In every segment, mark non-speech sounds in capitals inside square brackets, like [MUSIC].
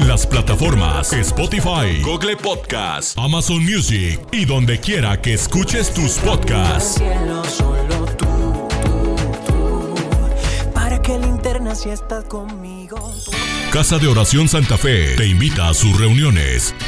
en las plataformas Spotify, Google Podcast, Amazon Music y donde quiera que escuches tus podcasts. Casa de Oración Santa Fe te invita a sus reuniones.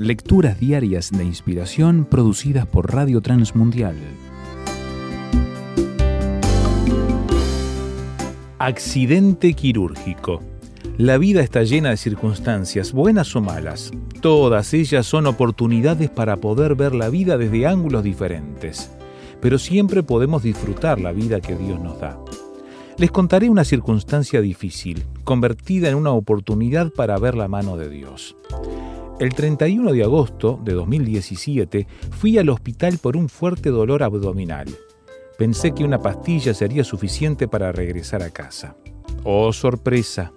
Lecturas diarias de inspiración producidas por Radio Transmundial. Accidente quirúrgico. La vida está llena de circunstancias, buenas o malas. Todas ellas son oportunidades para poder ver la vida desde ángulos diferentes. Pero siempre podemos disfrutar la vida que Dios nos da. Les contaré una circunstancia difícil, convertida en una oportunidad para ver la mano de Dios. El 31 de agosto de 2017 fui al hospital por un fuerte dolor abdominal. Pensé que una pastilla sería suficiente para regresar a casa. Oh, sorpresa.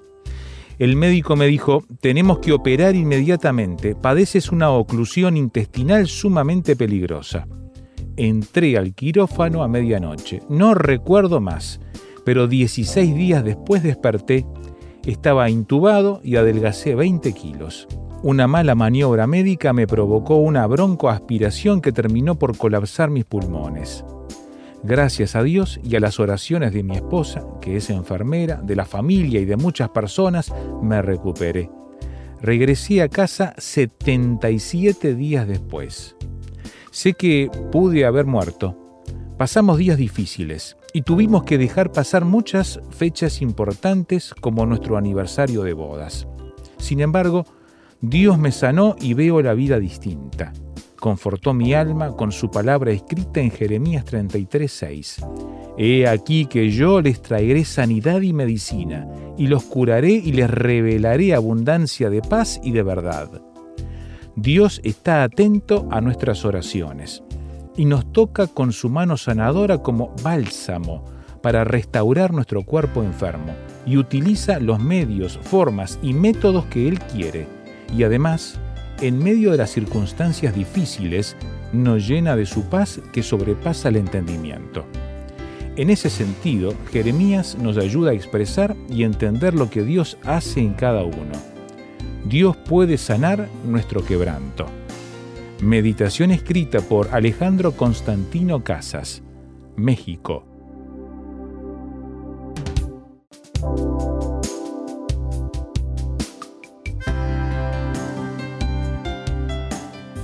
El médico me dijo, tenemos que operar inmediatamente, padeces una oclusión intestinal sumamente peligrosa. Entré al quirófano a medianoche, no recuerdo más, pero 16 días después desperté, estaba intubado y adelgacé 20 kilos. Una mala maniobra médica me provocó una broncoaspiración que terminó por colapsar mis pulmones. Gracias a Dios y a las oraciones de mi esposa, que es enfermera, de la familia y de muchas personas, me recuperé. Regresé a casa 77 días después. Sé que pude haber muerto. Pasamos días difíciles y tuvimos que dejar pasar muchas fechas importantes como nuestro aniversario de bodas. Sin embargo, Dios me sanó y veo la vida distinta. Confortó mi alma con su palabra escrita en Jeremías 33:6. He aquí que yo les traeré sanidad y medicina, y los curaré y les revelaré abundancia de paz y de verdad. Dios está atento a nuestras oraciones y nos toca con su mano sanadora como bálsamo para restaurar nuestro cuerpo enfermo y utiliza los medios, formas y métodos que Él quiere. Y además, en medio de las circunstancias difíciles, nos llena de su paz que sobrepasa el entendimiento. En ese sentido, Jeremías nos ayuda a expresar y entender lo que Dios hace en cada uno. Dios puede sanar nuestro quebranto. Meditación escrita por Alejandro Constantino Casas, México.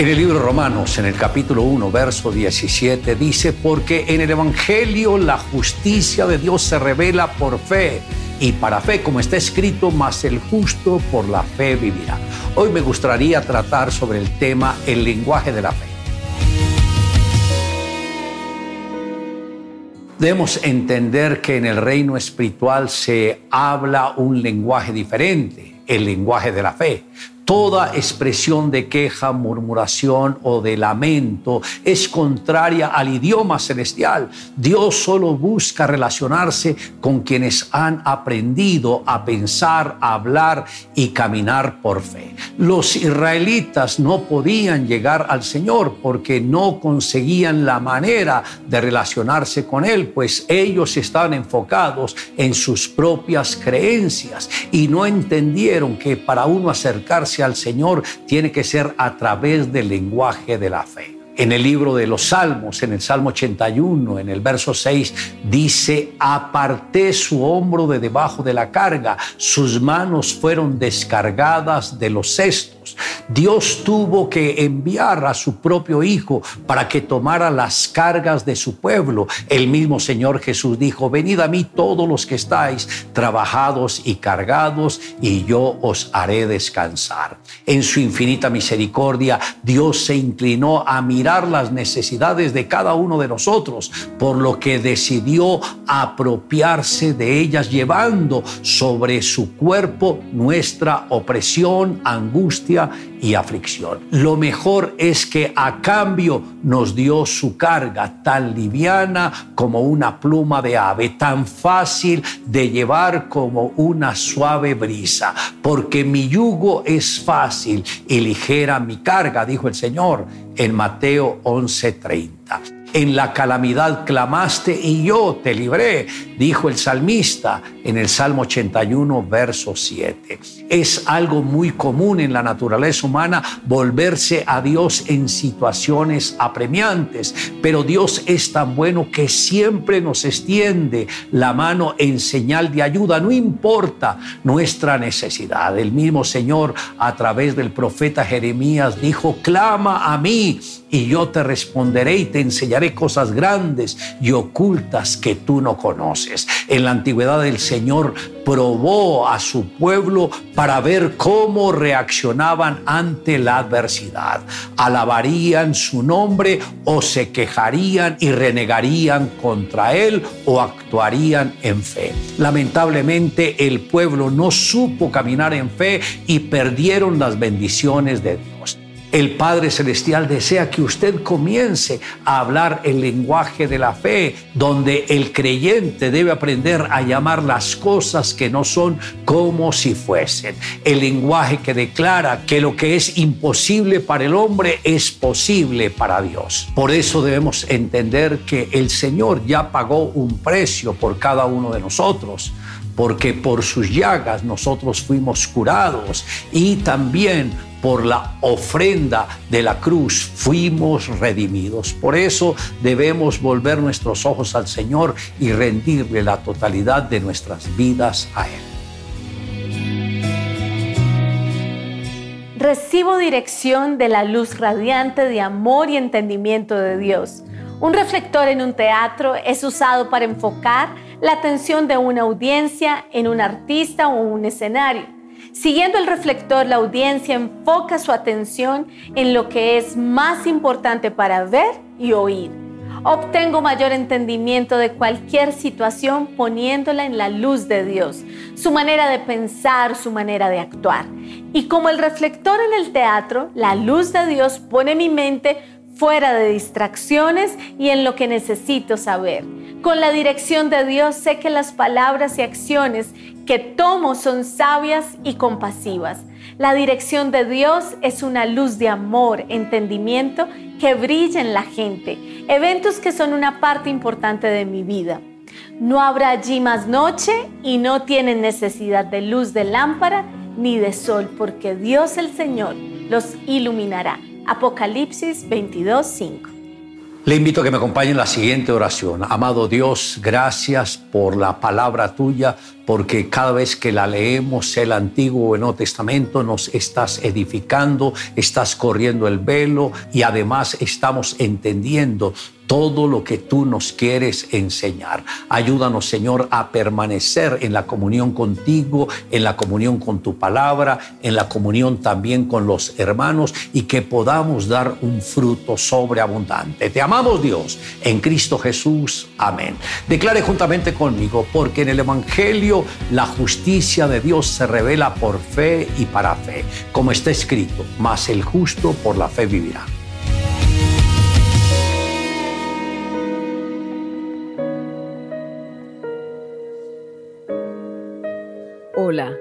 En el libro Romanos, en el capítulo 1, verso 17, dice, porque en el Evangelio la justicia de Dios se revela por fe, y para fe, como está escrito, más el justo por la fe vivirá. Hoy me gustaría tratar sobre el tema el lenguaje de la fe. Debemos entender que en el reino espiritual se habla un lenguaje diferente, el lenguaje de la fe. Toda expresión de queja, murmuración o de lamento es contraria al idioma celestial. Dios solo busca relacionarse con quienes han aprendido a pensar, hablar y caminar por fe. Los israelitas no podían llegar al Señor porque no conseguían la manera de relacionarse con Él, pues ellos estaban enfocados en sus propias creencias y no entendieron que para uno acercarse al Señor tiene que ser a través del lenguaje de la fe. En el libro de los Salmos, en el Salmo 81, en el verso 6, dice, aparté su hombro de debajo de la carga, sus manos fueron descargadas de los cestos. Dios tuvo que enviar a su propio Hijo para que tomara las cargas de su pueblo. El mismo Señor Jesús dijo, venid a mí todos los que estáis trabajados y cargados, y yo os haré descansar. En su infinita misericordia, Dios se inclinó a mirar las necesidades de cada uno de nosotros, por lo que decidió apropiarse de ellas, llevando sobre su cuerpo nuestra opresión, angustia y aflicción. Lo mejor es que a cambio nos dio su carga tan liviana como una pluma de ave, tan fácil de llevar como una suave brisa, porque mi yugo es fácil y ligera mi carga, dijo el Señor en Mateo 11:30 en la calamidad clamaste y yo te libré, dijo el salmista en el Salmo 81, verso 7. Es algo muy común en la naturaleza humana volverse a Dios en situaciones apremiantes, pero Dios es tan bueno que siempre nos extiende la mano en señal de ayuda, no importa nuestra necesidad. El mismo Señor a través del profeta Jeremías dijo, clama a mí y yo te responderé y te enseñaré cosas grandes y ocultas que tú no conoces. En la antigüedad el Señor probó a su pueblo para ver cómo reaccionaban ante la adversidad. Alabarían su nombre o se quejarían y renegarían contra él o actuarían en fe. Lamentablemente el pueblo no supo caminar en fe y perdieron las bendiciones de Dios. El Padre Celestial desea que usted comience a hablar el lenguaje de la fe, donde el creyente debe aprender a llamar las cosas que no son como si fuesen. El lenguaje que declara que lo que es imposible para el hombre es posible para Dios. Por eso debemos entender que el Señor ya pagó un precio por cada uno de nosotros porque por sus llagas nosotros fuimos curados y también por la ofrenda de la cruz fuimos redimidos. Por eso debemos volver nuestros ojos al Señor y rendirle la totalidad de nuestras vidas a Él. Recibo dirección de la luz radiante de amor y entendimiento de Dios. Un reflector en un teatro es usado para enfocar la atención de una audiencia en un artista o un escenario. Siguiendo el reflector, la audiencia enfoca su atención en lo que es más importante para ver y oír. Obtengo mayor entendimiento de cualquier situación poniéndola en la luz de Dios, su manera de pensar, su manera de actuar. Y como el reflector en el teatro, la luz de Dios pone mi mente fuera de distracciones y en lo que necesito saber. Con la dirección de Dios sé que las palabras y acciones que tomo son sabias y compasivas. La dirección de Dios es una luz de amor, entendimiento que brilla en la gente, eventos que son una parte importante de mi vida. No habrá allí más noche y no tienen necesidad de luz de lámpara ni de sol, porque Dios el Señor los iluminará. Apocalipsis 22:5 le invito a que me acompañe en la siguiente oración. Amado Dios, gracias por la palabra tuya, porque cada vez que la leemos, el Antiguo o el Nuevo Testamento, nos estás edificando, estás corriendo el velo y además estamos entendiendo todo lo que tú nos quieres enseñar. Ayúdanos, Señor, a permanecer en la comunión contigo, en la comunión con tu palabra, en la comunión también con los hermanos y que podamos dar un fruto sobreabundante. Te amamos, Dios, en Cristo Jesús. Amén. Declare juntamente conmigo, porque en el Evangelio la justicia de Dios se revela por fe y para fe, como está escrito, mas el justo por la fe vivirá. Hola,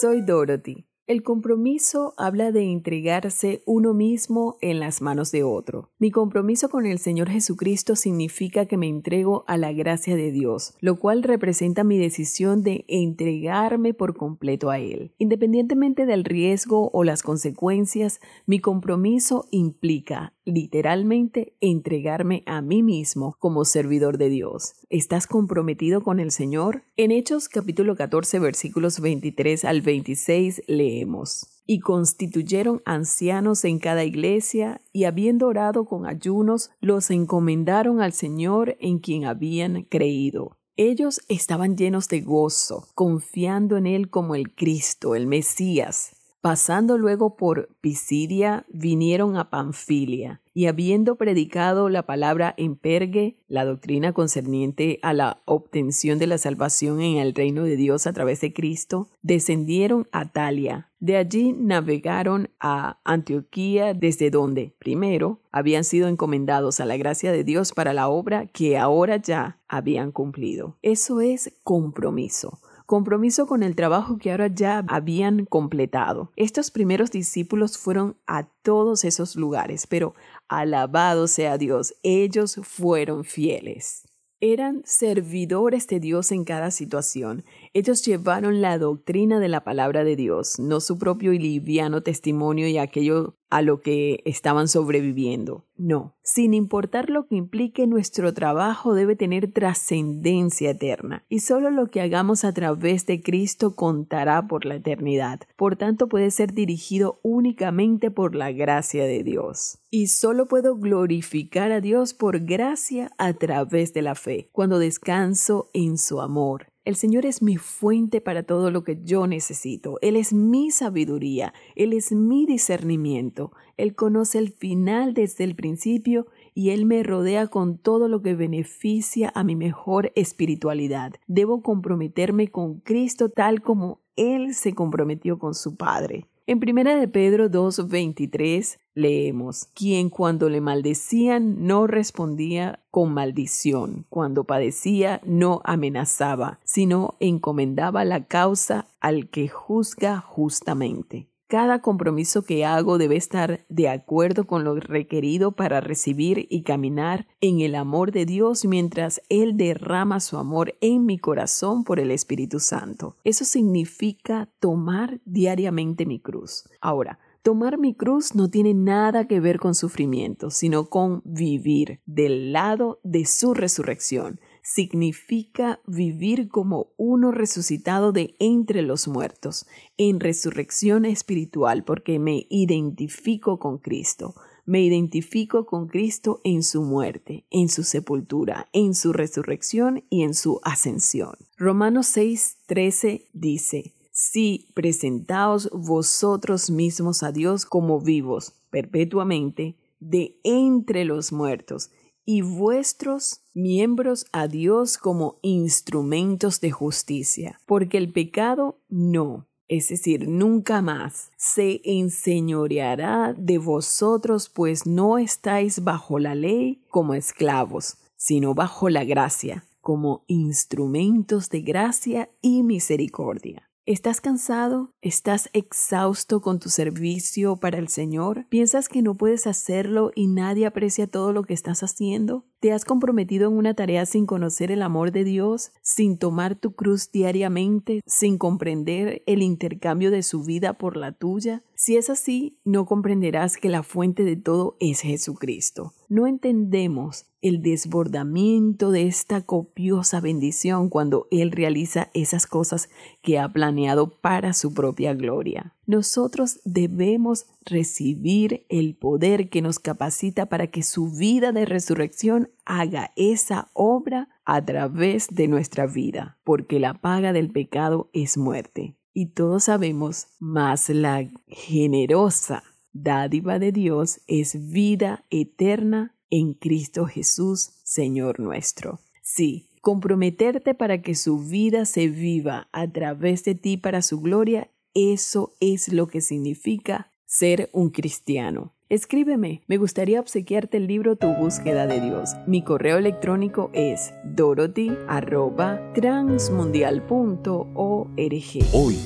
soy Dorothy. El compromiso habla de entregarse uno mismo en las manos de otro. Mi compromiso con el Señor Jesucristo significa que me entrego a la gracia de Dios, lo cual representa mi decisión de entregarme por completo a Él. Independientemente del riesgo o las consecuencias, mi compromiso implica literalmente entregarme a mí mismo como servidor de Dios. ¿Estás comprometido con el Señor? En Hechos capítulo 14 versículos 23 al 26 leemos. Y constituyeron ancianos en cada iglesia, y habiendo orado con ayunos, los encomendaron al Señor en quien habían creído. Ellos estaban llenos de gozo, confiando en Él como el Cristo, el Mesías, Pasando luego por Pisidia, vinieron a Panfilia, y habiendo predicado la palabra en Pergue, la doctrina concerniente a la obtención de la salvación en el reino de Dios a través de Cristo, descendieron a Talia. De allí navegaron a Antioquía, desde donde, primero, habían sido encomendados a la gracia de Dios para la obra que ahora ya habían cumplido. Eso es compromiso compromiso con el trabajo que ahora ya habían completado. Estos primeros discípulos fueron a todos esos lugares, pero alabado sea Dios, ellos fueron fieles. Eran servidores de Dios en cada situación. Ellos llevaron la doctrina de la palabra de Dios, no su propio y liviano testimonio y aquello a lo que estaban sobreviviendo. No, sin importar lo que implique, nuestro trabajo debe tener trascendencia eterna y solo lo que hagamos a través de Cristo contará por la eternidad. Por tanto, puede ser dirigido únicamente por la gracia de Dios. Y solo puedo glorificar a Dios por gracia a través de la fe, cuando descanso en su amor. El Señor es mi fuente para todo lo que yo necesito. Él es mi sabiduría. Él es mi discernimiento. Él conoce el final desde el principio y Él me rodea con todo lo que beneficia a mi mejor espiritualidad. Debo comprometerme con Cristo tal como Él se comprometió con su Padre. En primera de Pedro 2:23 leemos, quien cuando le maldecían no respondía con maldición, cuando padecía no amenazaba, sino encomendaba la causa al que juzga justamente. Cada compromiso que hago debe estar de acuerdo con lo requerido para recibir y caminar en el amor de Dios mientras Él derrama su amor en mi corazón por el Espíritu Santo. Eso significa tomar diariamente mi cruz. Ahora, Tomar mi cruz no tiene nada que ver con sufrimiento, sino con vivir del lado de su resurrección, significa vivir como uno resucitado de entre los muertos, en resurrección espiritual, porque me identifico con Cristo. Me identifico con Cristo en su muerte, en su sepultura, en su resurrección y en su ascensión. Romanos 6:13 dice, Si presentaos vosotros mismos a Dios como vivos perpetuamente de entre los muertos, y vuestros miembros a Dios como instrumentos de justicia, porque el pecado no, es decir, nunca más se enseñoreará de vosotros, pues no estáis bajo la ley como esclavos, sino bajo la gracia, como instrumentos de gracia y misericordia. ¿Estás cansado? ¿Estás exhausto con tu servicio para el Señor? ¿Piensas que no puedes hacerlo y nadie aprecia todo lo que estás haciendo? ¿Te has comprometido en una tarea sin conocer el amor de Dios, sin tomar tu cruz diariamente, sin comprender el intercambio de su vida por la tuya? Si es así, no comprenderás que la fuente de todo es Jesucristo. No entendemos el desbordamiento de esta copiosa bendición cuando Él realiza esas cosas que ha planeado para su propia gloria. Nosotros debemos recibir el poder que nos capacita para que su vida de resurrección haga esa obra a través de nuestra vida, porque la paga del pecado es muerte. Y todos sabemos, más la generosa dádiva de Dios es vida eterna en Cristo Jesús, Señor nuestro. Sí, Comprometerte para que su vida se viva a través de ti para su gloria, eso es lo que significa ser un cristiano. Escríbeme, me gustaría obsequiarte el libro Tu búsqueda de Dios. Mi correo electrónico es dorothy@transmundial.org. Hoy,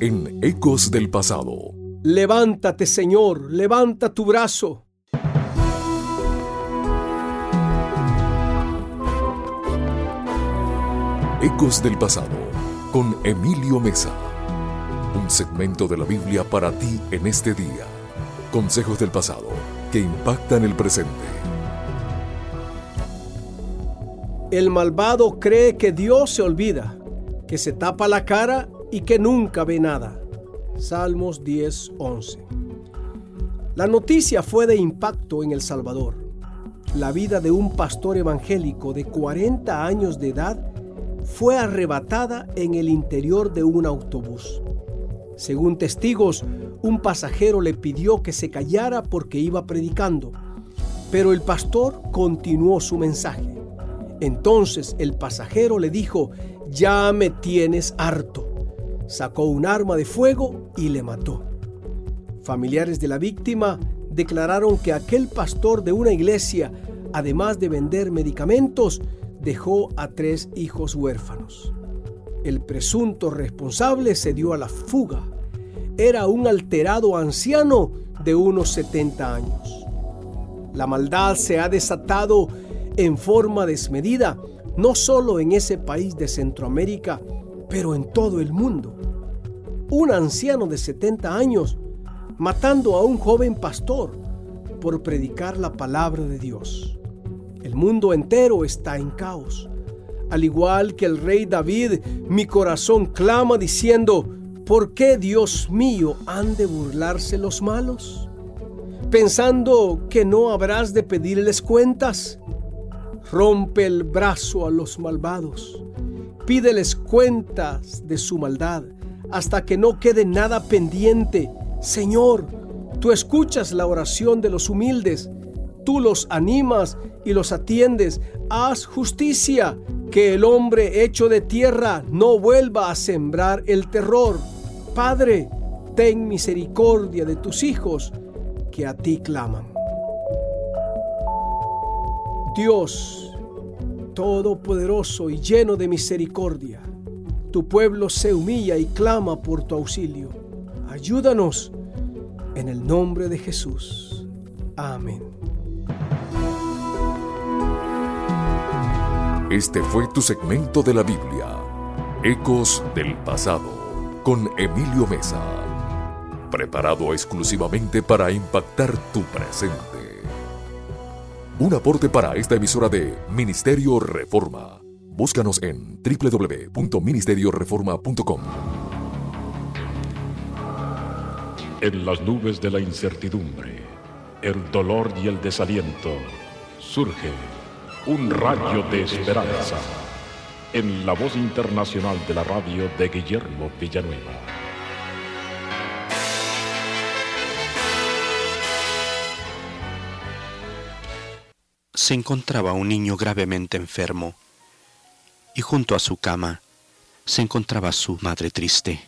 en Ecos del Pasado. Levántate, Señor, levanta tu brazo. Ecos del Pasado, con Emilio Mesa. Un segmento de la Biblia para ti en este día. Consejos del pasado que impactan el presente. El malvado cree que Dios se olvida, que se tapa la cara y que nunca ve nada. Salmos 10:11. La noticia fue de impacto en El Salvador. La vida de un pastor evangélico de 40 años de edad fue arrebatada en el interior de un autobús. Según testigos, un pasajero le pidió que se callara porque iba predicando, pero el pastor continuó su mensaje. Entonces el pasajero le dijo, ya me tienes harto. Sacó un arma de fuego y le mató. Familiares de la víctima declararon que aquel pastor de una iglesia, además de vender medicamentos, dejó a tres hijos huérfanos. El presunto responsable se dio a la fuga. Era un alterado anciano de unos 70 años. La maldad se ha desatado en forma desmedida, no solo en ese país de Centroamérica, pero en todo el mundo. Un anciano de 70 años matando a un joven pastor por predicar la palabra de Dios. El mundo entero está en caos. Al igual que el rey David, mi corazón clama diciendo, ¿por qué Dios mío han de burlarse los malos? Pensando que no habrás de pedirles cuentas. Rompe el brazo a los malvados. Pídeles cuentas de su maldad hasta que no quede nada pendiente. Señor, tú escuchas la oración de los humildes, tú los animas y los atiendes. Haz justicia, que el hombre hecho de tierra no vuelva a sembrar el terror. Padre, ten misericordia de tus hijos que a ti claman. Dios, todopoderoso y lleno de misericordia, tu pueblo se humilla y clama por tu auxilio. Ayúdanos en el nombre de Jesús. Amén. Este fue tu segmento de la Biblia, Ecos del Pasado, con Emilio Mesa, preparado exclusivamente para impactar tu presente. Un aporte para esta emisora de Ministerio Reforma. Búscanos en www.ministerioreforma.com. En las nubes de la incertidumbre, el dolor y el desaliento, surge un rayo de esperanza en la voz internacional de la radio de Guillermo Villanueva. Se encontraba un niño gravemente enfermo y junto a su cama se encontraba su madre triste.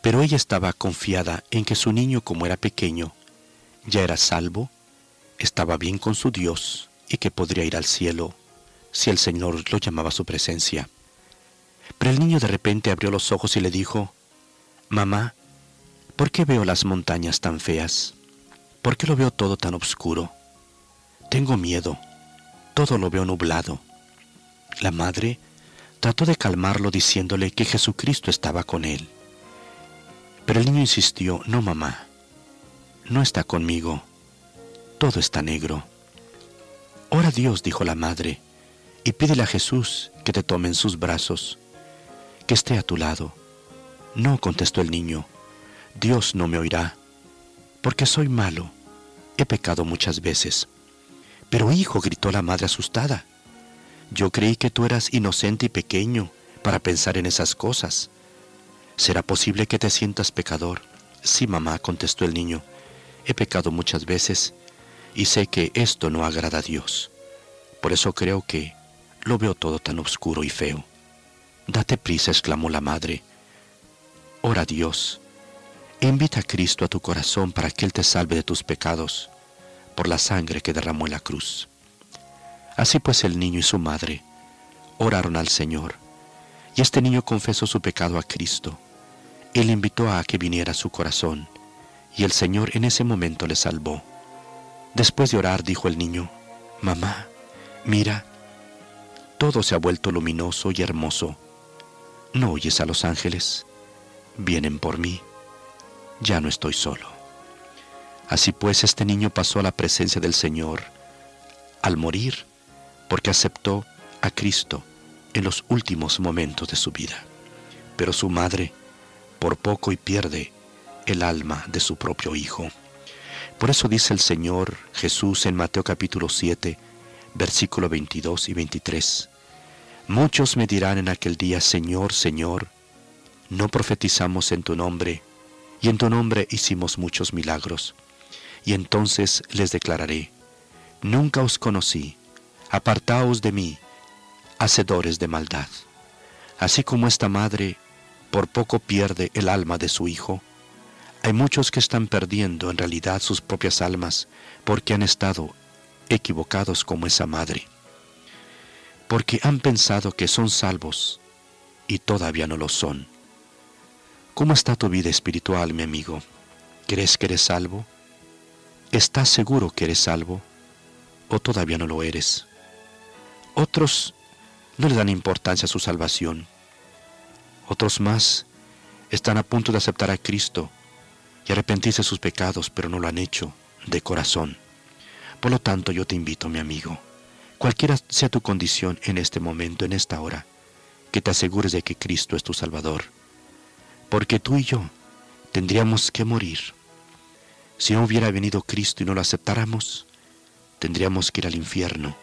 Pero ella estaba confiada en que su niño, como era pequeño, ya era salvo, estaba bien con su Dios y que podría ir al cielo si el Señor lo llamaba a su presencia. Pero el niño de repente abrió los ojos y le dijo, Mamá, ¿por qué veo las montañas tan feas? ¿Por qué lo veo todo tan oscuro? Tengo miedo, todo lo veo nublado. La madre trató de calmarlo diciéndole que Jesucristo estaba con él. Pero el niño insistió, no mamá, no está conmigo, todo está negro. Ora Dios, dijo la madre, y pídele a Jesús que te tome en sus brazos, que esté a tu lado. No, contestó el niño, Dios no me oirá, porque soy malo, he pecado muchas veces. Pero hijo, gritó la madre asustada, yo creí que tú eras inocente y pequeño para pensar en esas cosas. ¿Será posible que te sientas pecador? Sí, mamá, contestó el niño, he pecado muchas veces y sé que esto no agrada a Dios. Por eso creo que lo veo todo tan oscuro y feo. Date prisa, exclamó la madre. Ora a Dios. Invita a Cristo a tu corazón para que Él te salve de tus pecados por la sangre que derramó en la cruz. Así pues el niño y su madre oraron al Señor, y este niño confesó su pecado a Cristo. Él invitó a que viniera a su corazón, y el Señor en ese momento le salvó. Después de orar dijo el niño, Mamá, mira, todo se ha vuelto luminoso y hermoso. ¿No oyes a los ángeles? Vienen por mí. Ya no estoy solo. Así pues, este niño pasó a la presencia del Señor al morir, porque aceptó a Cristo en los últimos momentos de su vida. Pero su madre, por poco y pierde el alma de su propio hijo. Por eso dice el Señor Jesús en Mateo capítulo 7, versículo 22 y 23. Muchos me dirán en aquel día, Señor, Señor, no profetizamos en tu nombre, y en tu nombre hicimos muchos milagros. Y entonces les declararé, nunca os conocí, apartaos de mí, hacedores de maldad. Así como esta madre por poco pierde el alma de su hijo, hay muchos que están perdiendo en realidad sus propias almas porque han estado equivocados como esa madre, porque han pensado que son salvos y todavía no lo son. ¿Cómo está tu vida espiritual, mi amigo? ¿Crees que eres salvo? ¿Estás seguro que eres salvo? ¿O todavía no lo eres? Otros no le dan importancia a su salvación. Otros más están a punto de aceptar a Cristo y arrepentirse de sus pecados, pero no lo han hecho de corazón. Por lo tanto, yo te invito, mi amigo, cualquiera sea tu condición en este momento, en esta hora, que te asegures de que Cristo es tu Salvador. Porque tú y yo tendríamos que morir. Si no hubiera venido Cristo y no lo aceptáramos, tendríamos que ir al infierno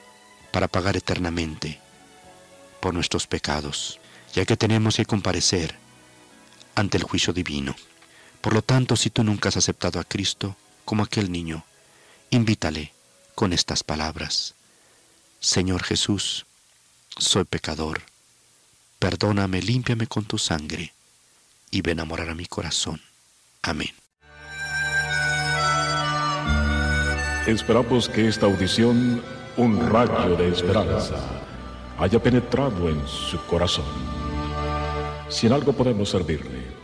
para pagar eternamente por nuestros pecados, ya que tenemos que comparecer ante el juicio divino. Por lo tanto, si tú nunca has aceptado a Cristo como aquel niño, invítale con estas palabras. Señor Jesús, soy pecador. Perdóname, límpiame con tu sangre y ven a morar a mi corazón. Amén. Esperamos que esta audición, un rayo de esperanza, haya penetrado en su corazón. Si en algo podemos servirle,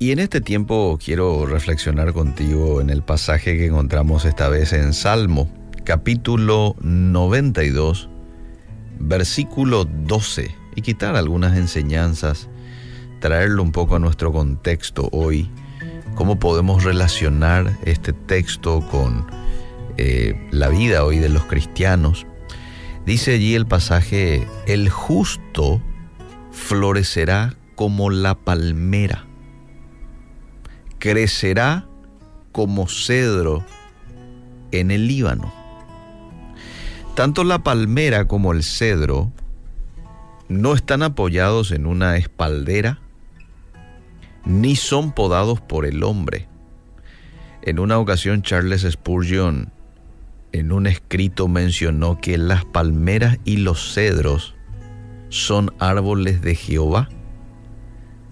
y en este tiempo quiero reflexionar contigo en el pasaje que encontramos esta vez en Salmo, capítulo 92, versículo 12, y quitar algunas enseñanzas, traerlo un poco a nuestro contexto hoy, cómo podemos relacionar este texto con eh, la vida hoy de los cristianos. Dice allí el pasaje, el justo florecerá como la palmera, crecerá como cedro en el Líbano. Tanto la palmera como el cedro no están apoyados en una espaldera, ni son podados por el hombre. En una ocasión Charles Spurgeon en un escrito mencionó que las palmeras y los cedros son árboles de Jehová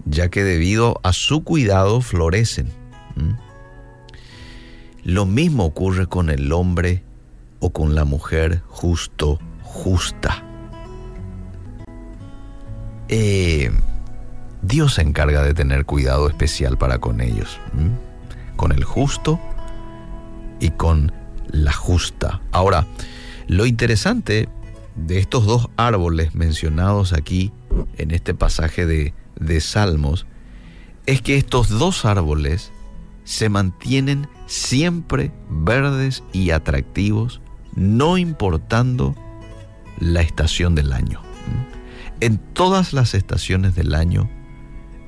ya que debido a su cuidado florecen. Lo mismo ocurre con el hombre o con la mujer justo, justa. Eh, Dios se encarga de tener cuidado especial para con ellos, con el justo y con la justa. Ahora, lo interesante de estos dos árboles mencionados aquí en este pasaje de de Salmos es que estos dos árboles se mantienen siempre verdes y atractivos, no importando la estación del año. En todas las estaciones del año,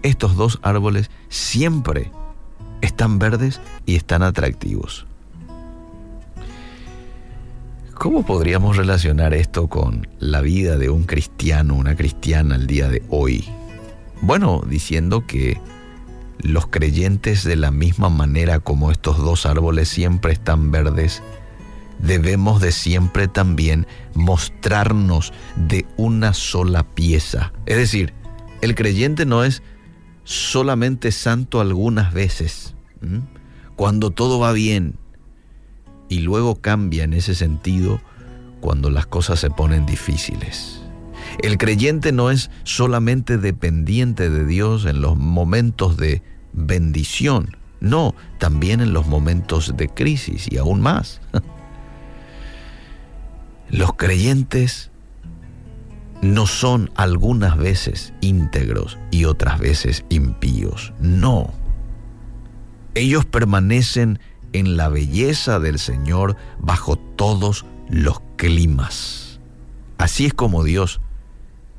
estos dos árboles siempre están verdes y están atractivos. ¿Cómo podríamos relacionar esto con la vida de un cristiano, una cristiana al día de hoy? Bueno, diciendo que los creyentes de la misma manera como estos dos árboles siempre están verdes, debemos de siempre también mostrarnos de una sola pieza. Es decir, el creyente no es solamente santo algunas veces, cuando todo va bien, y luego cambia en ese sentido cuando las cosas se ponen difíciles. El creyente no es solamente dependiente de Dios en los momentos de bendición, no, también en los momentos de crisis y aún más. [LAUGHS] Los creyentes no son algunas veces íntegros y otras veces impíos, no. Ellos permanecen en la belleza del Señor bajo todos los climas. Así es como Dios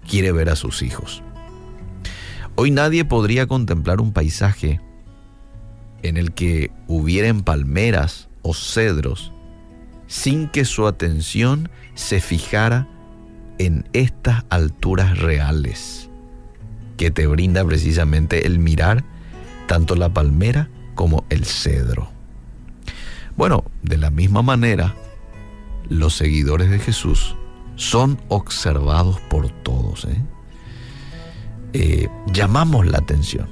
quiere ver a sus hijos. Hoy nadie podría contemplar un paisaje en el que hubieran palmeras o cedros sin que su atención se fijara en estas alturas reales que te brinda precisamente el mirar tanto la palmera como el cedro. Bueno, de la misma manera, los seguidores de Jesús son observados por todos. ¿eh? Eh, llamamos la atención.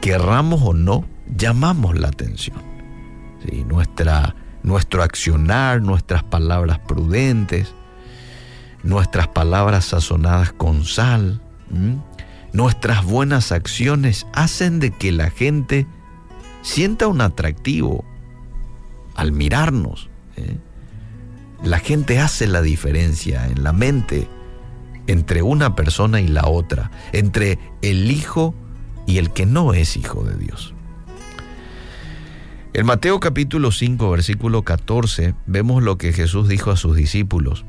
Querramos o no, llamamos la atención. Nuestra, nuestro accionar, nuestras palabras prudentes, nuestras palabras sazonadas con sal, nuestras buenas acciones hacen de que la gente sienta un atractivo al mirarnos. ¿eh? La gente hace la diferencia en la mente entre una persona y la otra, entre el hijo y el que no es hijo de Dios. En Mateo capítulo 5, versículo 14, vemos lo que Jesús dijo a sus discípulos.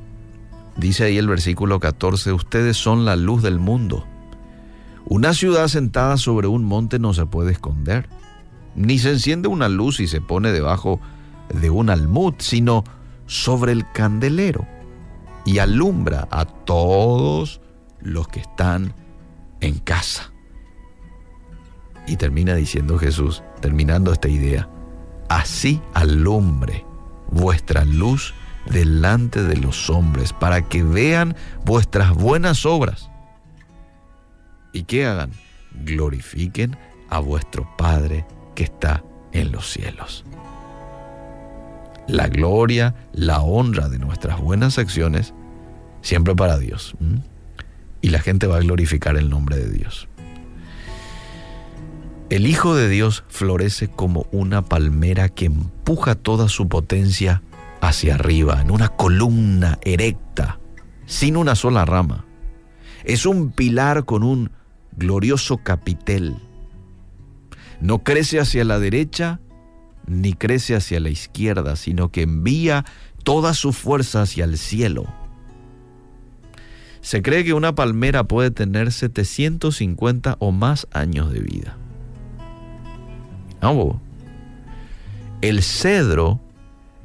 Dice ahí el versículo 14, ustedes son la luz del mundo. Una ciudad sentada sobre un monte no se puede esconder, ni se enciende una luz y se pone debajo de un almud, sino sobre el candelero y alumbra a todos los que están en casa. Y termina diciendo Jesús, terminando esta idea, así alumbre vuestra luz delante de los hombres, para que vean vuestras buenas obras. ¿Y que hagan? Glorifiquen a vuestro Padre que está en los cielos la gloria, la honra de nuestras buenas acciones, siempre para Dios. Y la gente va a glorificar el nombre de Dios. El Hijo de Dios florece como una palmera que empuja toda su potencia hacia arriba, en una columna erecta, sin una sola rama. Es un pilar con un glorioso capitel. No crece hacia la derecha ni crece hacia la izquierda, sino que envía toda su fuerza hacia el cielo. Se cree que una palmera puede tener 750 o más años de vida. El cedro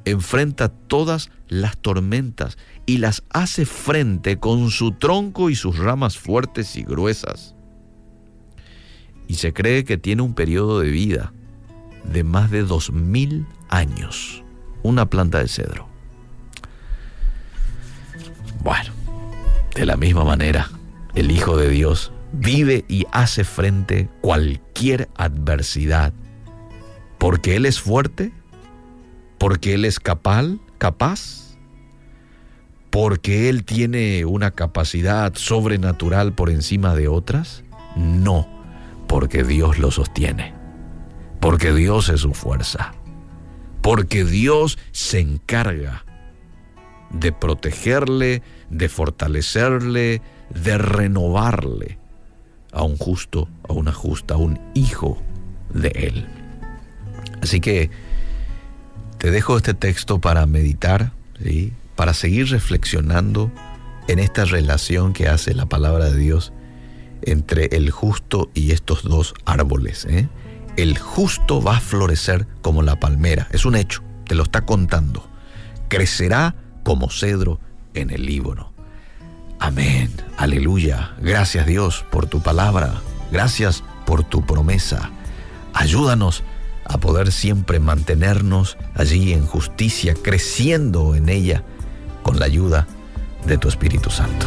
enfrenta todas las tormentas y las hace frente con su tronco y sus ramas fuertes y gruesas. Y se cree que tiene un periodo de vida de más de dos mil años. Una planta de cedro. Bueno, de la misma manera, el Hijo de Dios vive y hace frente cualquier adversidad. Porque Él es fuerte, porque Él es capaz, capaz, porque Él tiene una capacidad sobrenatural por encima de otras. No, porque Dios lo sostiene porque Dios es su fuerza, porque Dios se encarga de protegerle, de fortalecerle, de renovarle a un justo, a una justa, a un hijo de Él. Así que te dejo este texto para meditar, para seguir reflexionando en esta relación que hace la palabra de Dios entre el justo y estos dos árboles. ¿eh? El justo va a florecer como la palmera, es un hecho, te lo está contando. Crecerá como cedro en el Líbano. Amén, aleluya. Gracias Dios por tu palabra, gracias por tu promesa. Ayúdanos a poder siempre mantenernos allí en justicia, creciendo en ella con la ayuda de tu Espíritu Santo.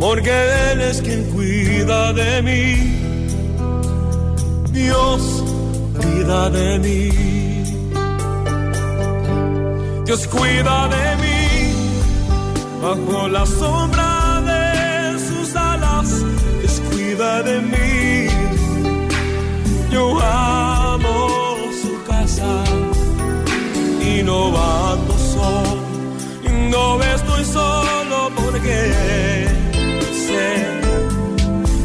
porque Él es quien cuida de mí. Dios cuida de mí. Dios cuida de mí bajo la sombra de sus alas. Dios cuida de mí. Yo amo su casa y no ando solo. No estoy solo porque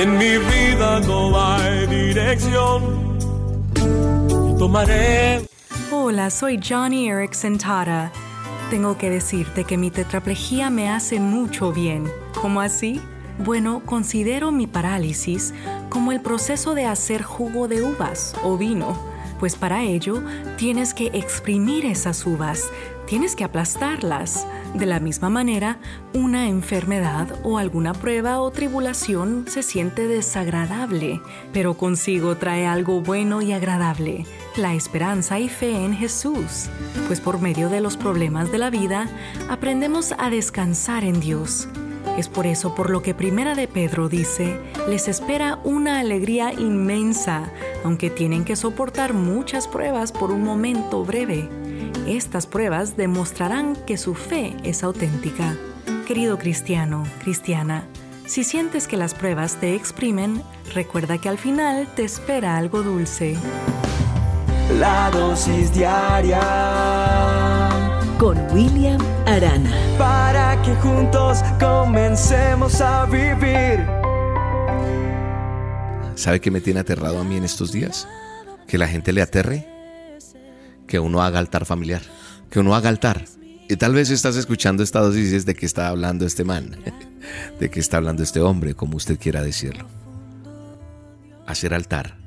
En mi vida no hay dirección, tomaré. Hola, soy Johnny Erickson Tara. Tengo que decirte que mi tetraplegia me hace mucho bien. ¿Cómo así? Bueno, considero mi parálisis como el proceso de hacer jugo de uvas o vino, pues para ello tienes que exprimir esas uvas, tienes que aplastarlas. De la misma manera, una enfermedad o alguna prueba o tribulación se siente desagradable, pero consigo trae algo bueno y agradable, la esperanza y fe en Jesús, pues por medio de los problemas de la vida aprendemos a descansar en Dios. Es por eso por lo que Primera de Pedro dice, les espera una alegría inmensa, aunque tienen que soportar muchas pruebas por un momento breve. Estas pruebas demostrarán que su fe es auténtica. Querido cristiano, cristiana, si sientes que las pruebas te exprimen, recuerda que al final te espera algo dulce. La dosis diaria con William Arana. Para que juntos comencemos a vivir. ¿Sabe qué me tiene aterrado a mí en estos días? Que la gente le aterre que uno haga altar familiar, que uno haga altar. Y tal vez estás escuchando esta dosis de que está hablando este man, [LAUGHS] de que está hablando este hombre, como usted quiera decirlo. Hacer altar.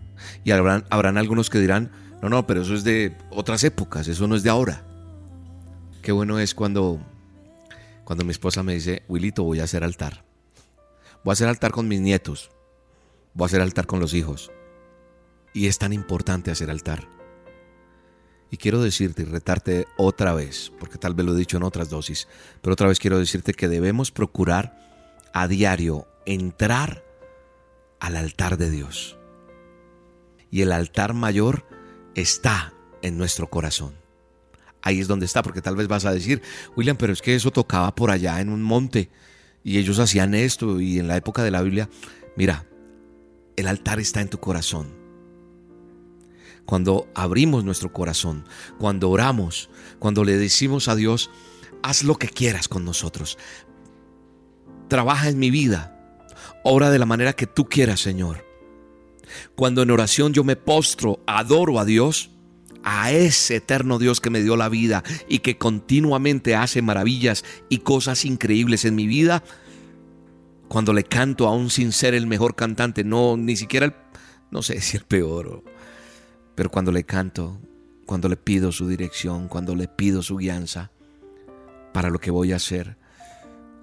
Y habrán, habrán algunos que dirán, no, no, pero eso es de otras épocas, eso no es de ahora. Qué bueno es cuando, cuando mi esposa me dice, Wilito, voy a hacer altar. Voy a hacer altar con mis nietos. Voy a hacer altar con los hijos. Y es tan importante hacer altar. Y quiero decirte y retarte otra vez, porque tal vez lo he dicho en otras dosis, pero otra vez quiero decirte que debemos procurar a diario entrar al altar de Dios. Y el altar mayor está en nuestro corazón. Ahí es donde está, porque tal vez vas a decir, William, pero es que eso tocaba por allá en un monte y ellos hacían esto y en la época de la Biblia, mira, el altar está en tu corazón cuando abrimos nuestro corazón, cuando oramos, cuando le decimos a Dios, haz lo que quieras con nosotros. Trabaja en mi vida. Obra de la manera que tú quieras, Señor. Cuando en oración yo me postro, adoro a Dios, a ese eterno Dios que me dio la vida y que continuamente hace maravillas y cosas increíbles en mi vida, cuando le canto aún sin ser el mejor cantante, no, ni siquiera el, no sé si el peor, pero cuando le canto, cuando le pido su dirección, cuando le pido su guianza para lo que voy a hacer,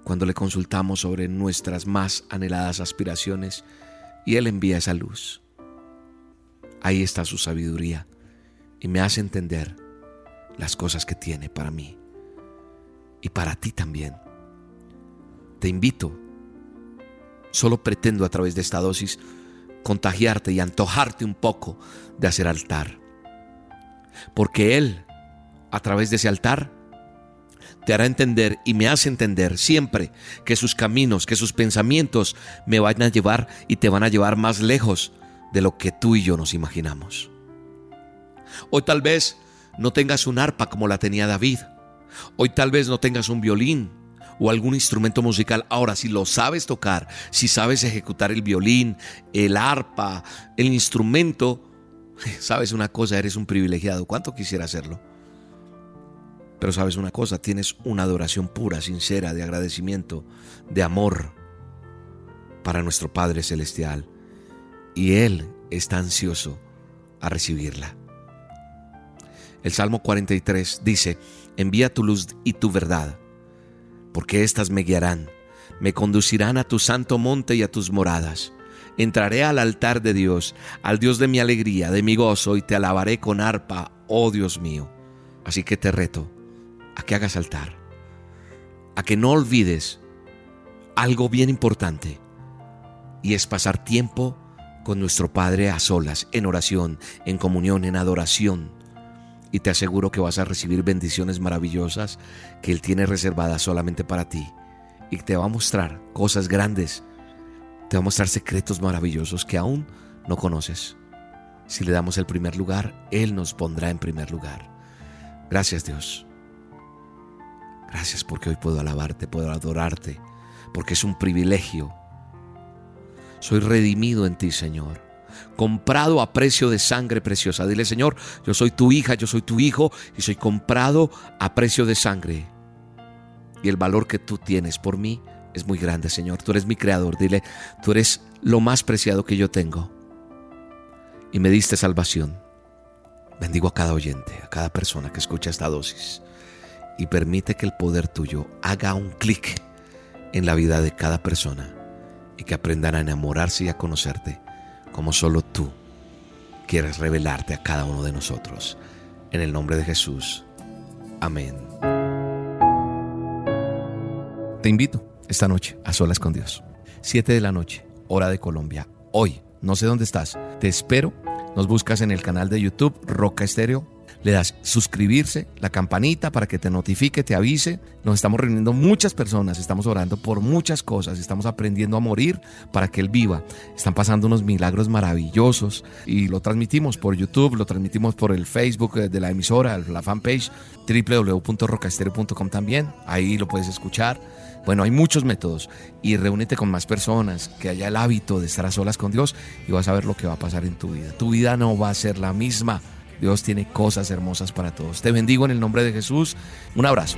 cuando le consultamos sobre nuestras más anheladas aspiraciones y Él envía esa luz. Ahí está su sabiduría y me hace entender las cosas que tiene para mí y para ti también. Te invito, solo pretendo a través de esta dosis contagiarte y antojarte un poco de hacer altar. Porque Él, a través de ese altar, te hará entender y me hace entender siempre que sus caminos, que sus pensamientos me van a llevar y te van a llevar más lejos de lo que tú y yo nos imaginamos. Hoy tal vez no tengas un arpa como la tenía David. Hoy tal vez no tengas un violín o algún instrumento musical. Ahora, si lo sabes tocar, si sabes ejecutar el violín, el arpa, el instrumento, [LAUGHS] sabes una cosa, eres un privilegiado. ¿Cuánto quisiera hacerlo? Pero sabes una cosa, tienes una adoración pura, sincera, de agradecimiento, de amor para nuestro Padre Celestial. Y Él está ansioso a recibirla. El Salmo 43 dice, envía tu luz y tu verdad, porque éstas me guiarán, me conducirán a tu santo monte y a tus moradas. Entraré al altar de Dios, al Dios de mi alegría, de mi gozo, y te alabaré con arpa, oh Dios mío. Así que te reto a que hagas altar, a que no olvides algo bien importante, y es pasar tiempo con nuestro Padre a solas, en oración, en comunión, en adoración. Y te aseguro que vas a recibir bendiciones maravillosas que Él tiene reservadas solamente para ti. Y te va a mostrar cosas grandes, te va a mostrar secretos maravillosos que aún no conoces. Si le damos el primer lugar, Él nos pondrá en primer lugar. Gracias Dios. Gracias porque hoy puedo alabarte, puedo adorarte, porque es un privilegio. Soy redimido en ti, Señor. Comprado a precio de sangre preciosa. Dile, Señor, yo soy tu hija, yo soy tu hijo y soy comprado a precio de sangre. Y el valor que tú tienes por mí es muy grande, Señor. Tú eres mi creador. Dile, tú eres lo más preciado que yo tengo. Y me diste salvación. Bendigo a cada oyente, a cada persona que escucha esta dosis y permite que el poder tuyo haga un clic en la vida de cada persona y que aprendan a enamorarse y a conocerte como solo tú quieres revelarte a cada uno de nosotros. En el nombre de Jesús. Amén. Te invito esta noche a solas con Dios. Siete de la noche, hora de Colombia. Hoy, no sé dónde estás. Te espero. Nos buscas en el canal de YouTube Roca Estéreo le das suscribirse, la campanita para que te notifique, te avise. Nos estamos reuniendo muchas personas, estamos orando por muchas cosas, estamos aprendiendo a morir para que Él viva. Están pasando unos milagros maravillosos y lo transmitimos por YouTube, lo transmitimos por el Facebook de la emisora, la fanpage www.rocastereo.com también. Ahí lo puedes escuchar. Bueno, hay muchos métodos y reúnete con más personas, que haya el hábito de estar a solas con Dios y vas a ver lo que va a pasar en tu vida. Tu vida no va a ser la misma Dios tiene cosas hermosas para todos. Te bendigo en el nombre de Jesús. Un abrazo.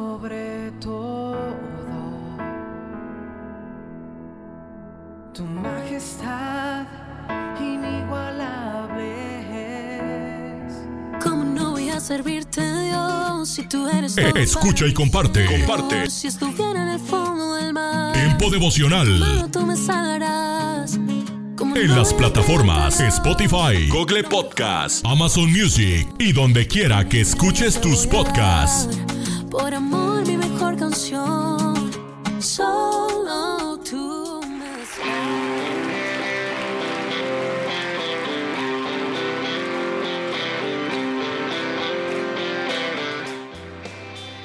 Servirte, Dios? si tú eres todo Escucha y comparte. Comparte. Si estuviera en el fondo del mar. Tiempo devocional. Tú me salvarás. En las plataformas Spotify, Google Podcast, Amazon Music y donde quiera que escuches tus podcasts. Por amor, mi mejor canción.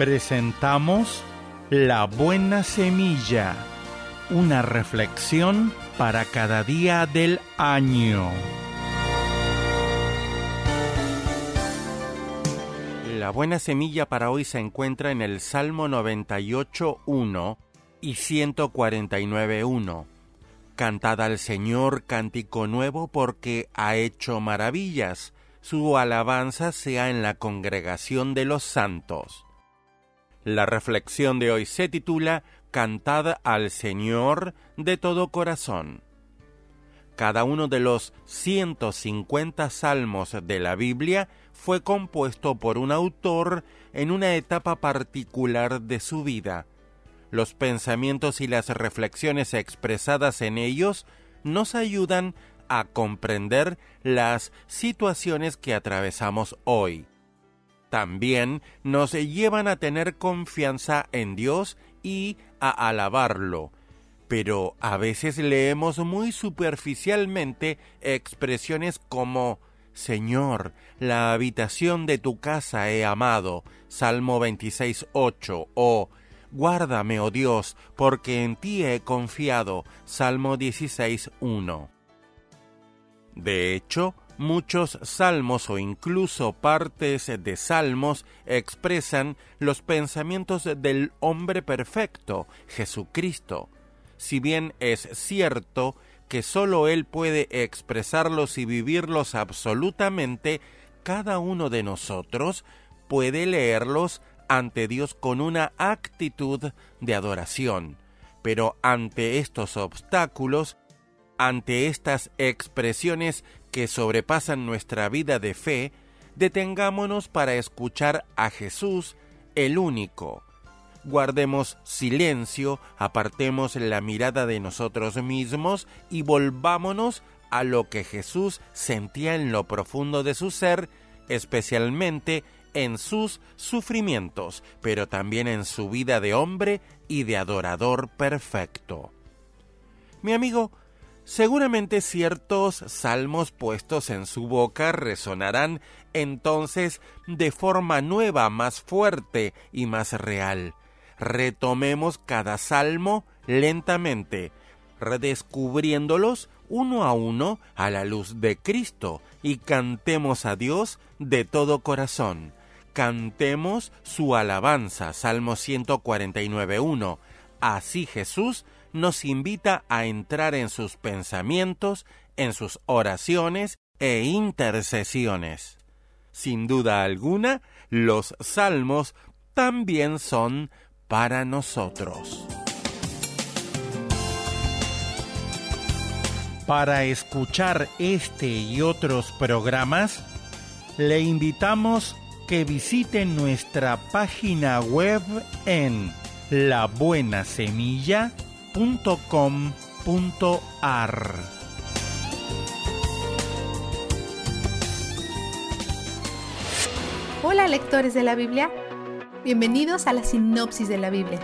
Presentamos La Buena Semilla, una reflexión para cada día del año. La buena semilla para hoy se encuentra en el Salmo 98.1 y 149.1. Cantad al Señor cántico nuevo porque ha hecho maravillas. Su alabanza sea en la congregación de los santos. La reflexión de hoy se titula Cantad al Señor de todo corazón. Cada uno de los 150 salmos de la Biblia fue compuesto por un autor en una etapa particular de su vida. Los pensamientos y las reflexiones expresadas en ellos nos ayudan a comprender las situaciones que atravesamos hoy también nos llevan a tener confianza en Dios y a alabarlo. Pero a veces leemos muy superficialmente expresiones como Señor, la habitación de tu casa he amado, Salmo 26.8, o Guárdame, oh Dios, porque en ti he confiado, Salmo 16.1. De hecho, Muchos salmos o incluso partes de salmos expresan los pensamientos del hombre perfecto, Jesucristo. Si bien es cierto que sólo Él puede expresarlos y vivirlos absolutamente, cada uno de nosotros puede leerlos ante Dios con una actitud de adoración. Pero ante estos obstáculos, ante estas expresiones que sobrepasan nuestra vida de fe, detengámonos para escuchar a Jesús, el único. Guardemos silencio, apartemos la mirada de nosotros mismos y volvámonos a lo que Jesús sentía en lo profundo de su ser, especialmente en sus sufrimientos, pero también en su vida de hombre y de adorador perfecto. Mi amigo, Seguramente ciertos salmos puestos en su boca resonarán entonces de forma nueva, más fuerte y más real. Retomemos cada salmo lentamente, redescubriéndolos uno a uno a la luz de Cristo y cantemos a Dios de todo corazón. Cantemos su alabanza, Salmo 149.1. Así Jesús nos invita a entrar en sus pensamientos, en sus oraciones e intercesiones. Sin duda alguna, los salmos también son para nosotros. Para escuchar este y otros programas, le invitamos que visite nuestra página web en labuenasemilla.com .com.ar Hola lectores de la Biblia, bienvenidos a la sinopsis de la Biblia.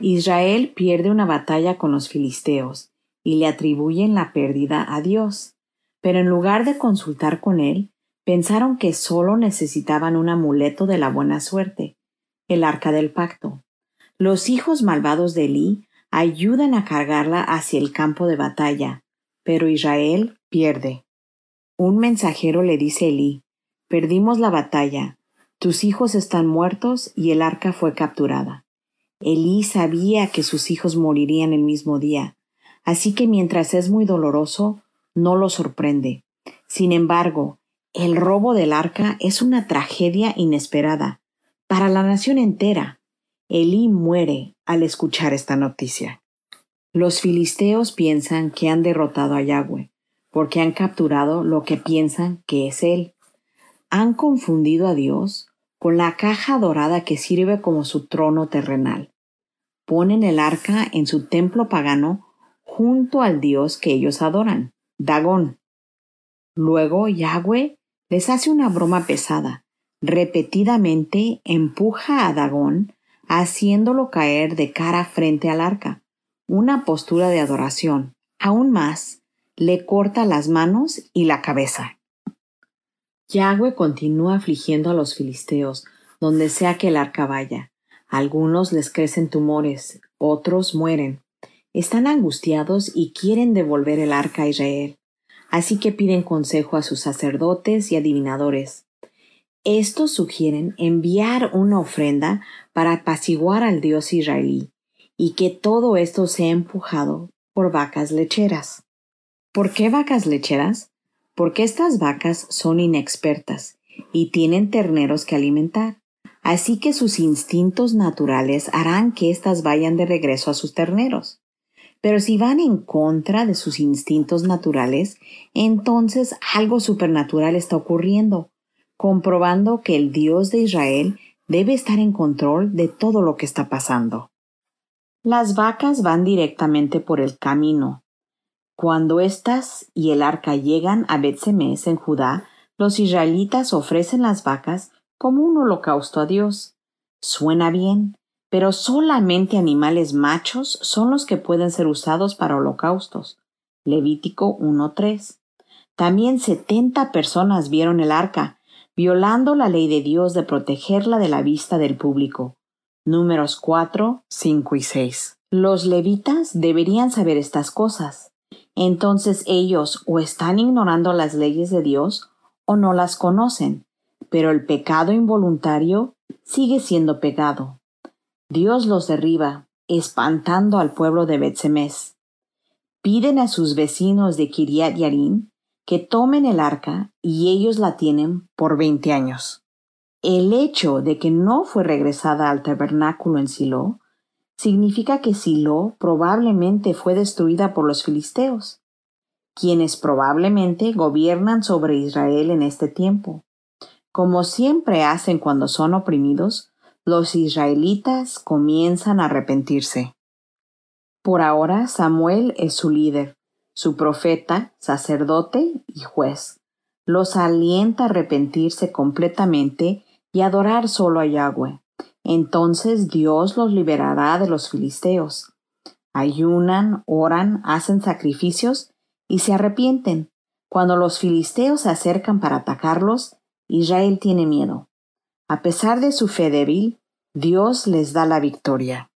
Israel pierde una batalla con los filisteos y le atribuyen la pérdida a Dios, pero en lugar de consultar con él, pensaron que solo necesitaban un amuleto de la buena suerte, el arca del pacto. Los hijos malvados de Elí ayudan a cargarla hacia el campo de batalla, pero Israel pierde. Un mensajero le dice a Elí, perdimos la batalla, tus hijos están muertos y el arca fue capturada. Elí sabía que sus hijos morirían el mismo día, así que mientras es muy doloroso, no lo sorprende. Sin embargo, el robo del arca es una tragedia inesperada para la nación entera. Elí muere al escuchar esta noticia. Los filisteos piensan que han derrotado a Yahweh, porque han capturado lo que piensan que es Él. Han confundido a Dios con la caja dorada que sirve como su trono terrenal. Ponen el arca en su templo pagano junto al Dios que ellos adoran, Dagón. Luego Yahweh les hace una broma pesada. Repetidamente empuja a Dagón, haciéndolo caer de cara frente al arca, una postura de adoración. Aún más, le corta las manos y la cabeza. Yahweh continúa afligiendo a los filisteos, donde sea que el arca vaya. Algunos les crecen tumores, otros mueren. Están angustiados y quieren devolver el arca a Israel. Así que piden consejo a sus sacerdotes y adivinadores. Estos sugieren enviar una ofrenda para apaciguar al Dios israelí y que todo esto sea empujado por vacas lecheras. ¿Por qué vacas lecheras? Porque estas vacas son inexpertas y tienen terneros que alimentar. Así que sus instintos naturales harán que éstas vayan de regreso a sus terneros. Pero si van en contra de sus instintos naturales, entonces algo supernatural está ocurriendo, comprobando que el Dios de Israel debe estar en control de todo lo que está pasando. Las vacas van directamente por el camino. Cuando éstas y el arca llegan a Bet-Semes en Judá, los israelitas ofrecen las vacas como un holocausto a Dios. Suena bien, pero solamente animales machos son los que pueden ser usados para holocaustos. Levítico 1.3. También setenta personas vieron el arca, violando la ley de Dios de protegerla de la vista del público. Números 4, 5 y 6. Los levitas deberían saber estas cosas. Entonces ellos o están ignorando las leyes de Dios o no las conocen, pero el pecado involuntario sigue siendo pecado. Dios los derriba, espantando al pueblo de Betsemes. Piden a sus vecinos de Kiriat Yarim que tomen el arca y ellos la tienen por veinte años. El hecho de que no fue regresada al tabernáculo en Silo significa que Silo probablemente fue destruida por los filisteos, quienes probablemente gobiernan sobre Israel en este tiempo. Como siempre hacen cuando son oprimidos, los israelitas comienzan a arrepentirse. Por ahora Samuel es su líder, su profeta, sacerdote y juez. Los alienta a arrepentirse completamente y adorar solo a Yahweh. Entonces Dios los liberará de los filisteos. Ayunan, oran, hacen sacrificios y se arrepienten. Cuando los filisteos se acercan para atacarlos, Israel tiene miedo. A pesar de su fe débil, Dios les da la victoria.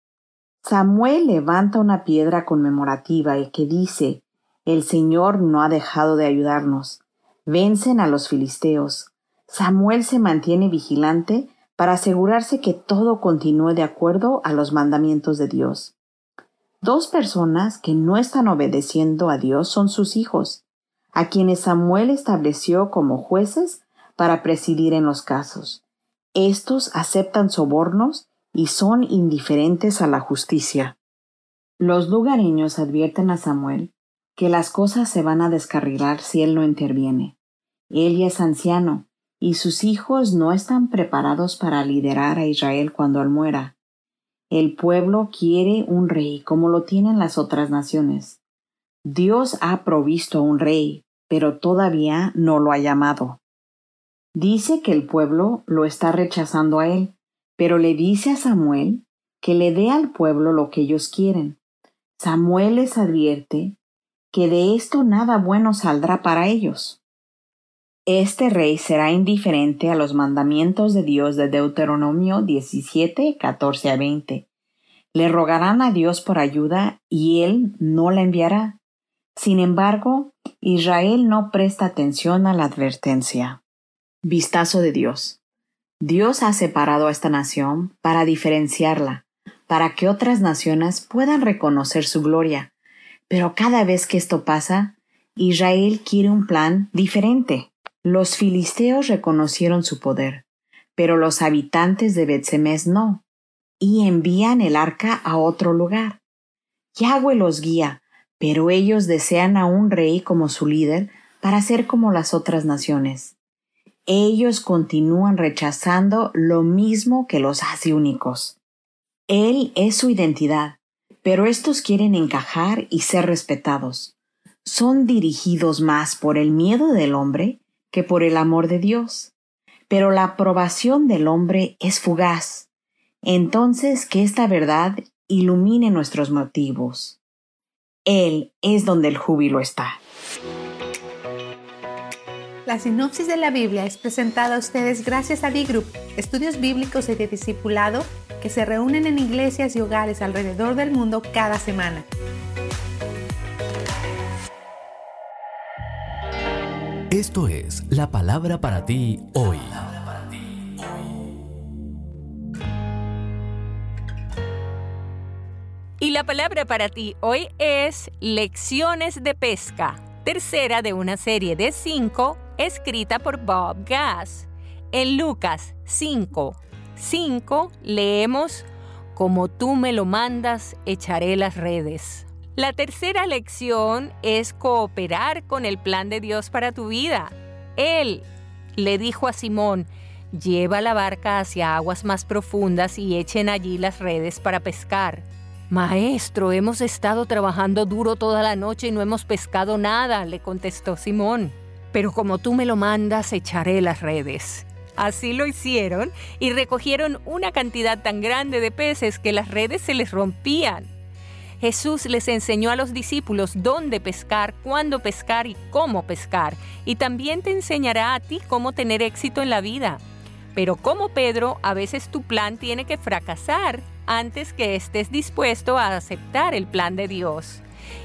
Samuel levanta una piedra conmemorativa y que dice el Señor no ha dejado de ayudarnos. Vencen a los filisteos. Samuel se mantiene vigilante para asegurarse que todo continúe de acuerdo a los mandamientos de Dios. Dos personas que no están obedeciendo a Dios son sus hijos, a quienes Samuel estableció como jueces para presidir en los casos. Estos aceptan sobornos y son indiferentes a la justicia. Los lugareños advierten a Samuel que las cosas se van a descarrilar si él no interviene. Él ya es anciano, y sus hijos no están preparados para liderar a Israel cuando él muera. El pueblo quiere un rey como lo tienen las otras naciones. Dios ha provisto un rey, pero todavía no lo ha llamado. Dice que el pueblo lo está rechazando a él, pero le dice a Samuel que le dé al pueblo lo que ellos quieren. Samuel les advierte que de esto nada bueno saldrá para ellos. Este rey será indiferente a los mandamientos de Dios de Deuteronomio 17, 14 a 20. Le rogarán a Dios por ayuda y Él no la enviará. Sin embargo, Israel no presta atención a la advertencia. Vistazo de Dios. Dios ha separado a esta nación para diferenciarla, para que otras naciones puedan reconocer su gloria. Pero cada vez que esto pasa, Israel quiere un plan diferente. Los filisteos reconocieron su poder, pero los habitantes de Betsemes no, y envían el arca a otro lugar. Yahweh los guía, pero ellos desean a un rey como su líder para ser como las otras naciones. Ellos continúan rechazando lo mismo que los hace únicos. Él es su identidad, pero estos quieren encajar y ser respetados. Son dirigidos más por el miedo del hombre que por el amor de Dios. Pero la aprobación del hombre es fugaz. Entonces que esta verdad ilumine nuestros motivos. Él es donde el júbilo está. La sinopsis de la Biblia es presentada a ustedes gracias a D-Group, estudios bíblicos y de discipulado que se reúnen en iglesias y hogares alrededor del mundo cada semana. Esto es la palabra para ti hoy. Y la palabra para ti hoy es lecciones de pesca, tercera de una serie de cinco escrita por Bob Gass. En Lucas 5, 5 leemos, Como tú me lo mandas, echaré las redes. La tercera lección es cooperar con el plan de Dios para tu vida. Él le dijo a Simón, lleva la barca hacia aguas más profundas y echen allí las redes para pescar. Maestro, hemos estado trabajando duro toda la noche y no hemos pescado nada, le contestó Simón. Pero como tú me lo mandas, echaré las redes. Así lo hicieron y recogieron una cantidad tan grande de peces que las redes se les rompían. Jesús les enseñó a los discípulos dónde pescar, cuándo pescar y cómo pescar. Y también te enseñará a ti cómo tener éxito en la vida. Pero como Pedro, a veces tu plan tiene que fracasar antes que estés dispuesto a aceptar el plan de Dios.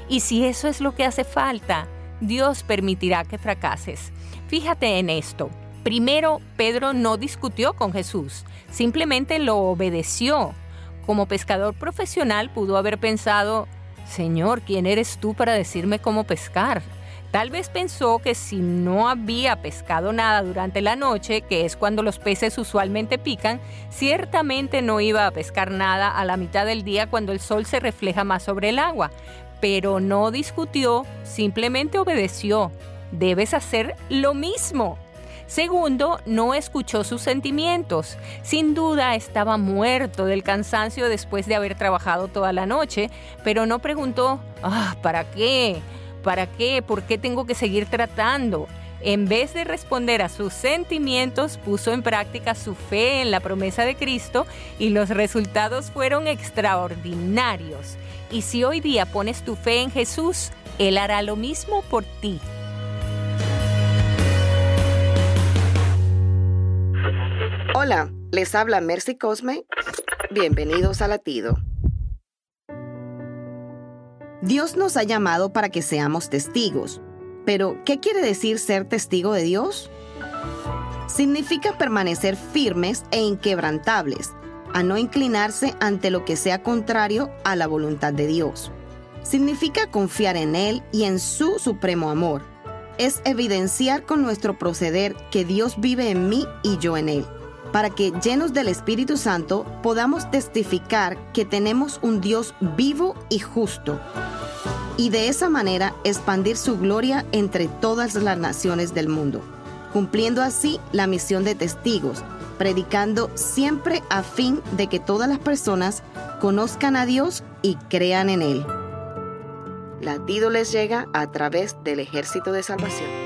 Y si eso es lo que hace falta, Dios permitirá que fracases. Fíjate en esto. Primero, Pedro no discutió con Jesús, simplemente lo obedeció. Como pescador profesional pudo haber pensado, Señor, ¿quién eres tú para decirme cómo pescar? Tal vez pensó que si no había pescado nada durante la noche, que es cuando los peces usualmente pican, ciertamente no iba a pescar nada a la mitad del día cuando el sol se refleja más sobre el agua. Pero no discutió, simplemente obedeció. Debes hacer lo mismo. Segundo, no escuchó sus sentimientos. Sin duda estaba muerto del cansancio después de haber trabajado toda la noche, pero no preguntó, ah, ¿para qué? ¿Para qué? ¿Por qué tengo que seguir tratando? En vez de responder a sus sentimientos, puso en práctica su fe en la promesa de Cristo y los resultados fueron extraordinarios. Y si hoy día pones tu fe en Jesús, Él hará lo mismo por ti. Hola, les habla Mercy Cosme. Bienvenidos a Latido. Dios nos ha llamado para que seamos testigos. Pero, ¿qué quiere decir ser testigo de Dios? Significa permanecer firmes e inquebrantables, a no inclinarse ante lo que sea contrario a la voluntad de Dios. Significa confiar en Él y en su supremo amor. Es evidenciar con nuestro proceder que Dios vive en mí y yo en Él, para que llenos del Espíritu Santo podamos testificar que tenemos un Dios vivo y justo, y de esa manera expandir su gloria entre todas las naciones del mundo, cumpliendo así la misión de testigos, predicando siempre a fin de que todas las personas conozcan a Dios y crean en Él. Latido les llega a través del ejército de salvación.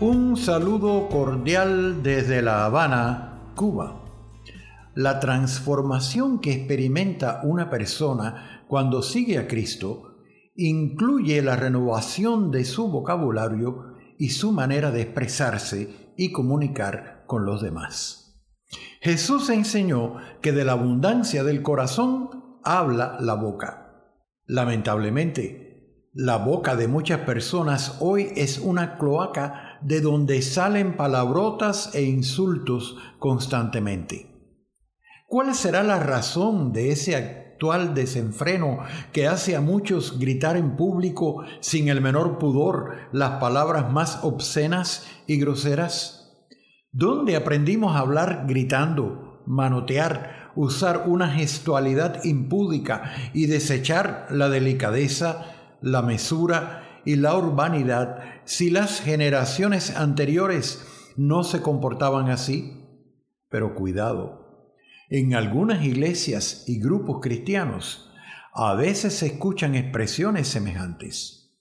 Un saludo cordial desde La Habana, Cuba. La transformación que experimenta una persona cuando sigue a Cristo incluye la renovación de su vocabulario y su manera de expresarse y comunicar con los demás. Jesús enseñó que de la abundancia del corazón habla la boca. Lamentablemente, la boca de muchas personas hoy es una cloaca de donde salen palabrotas e insultos constantemente. ¿Cuál será la razón de ese actual desenfreno que hace a muchos gritar en público sin el menor pudor las palabras más obscenas y groseras? ¿Dónde aprendimos a hablar gritando, manotear, usar una gestualidad impúdica y desechar la delicadeza, la mesura y la urbanidad si las generaciones anteriores no se comportaban así. Pero cuidado, en algunas iglesias y grupos cristianos a veces se escuchan expresiones semejantes.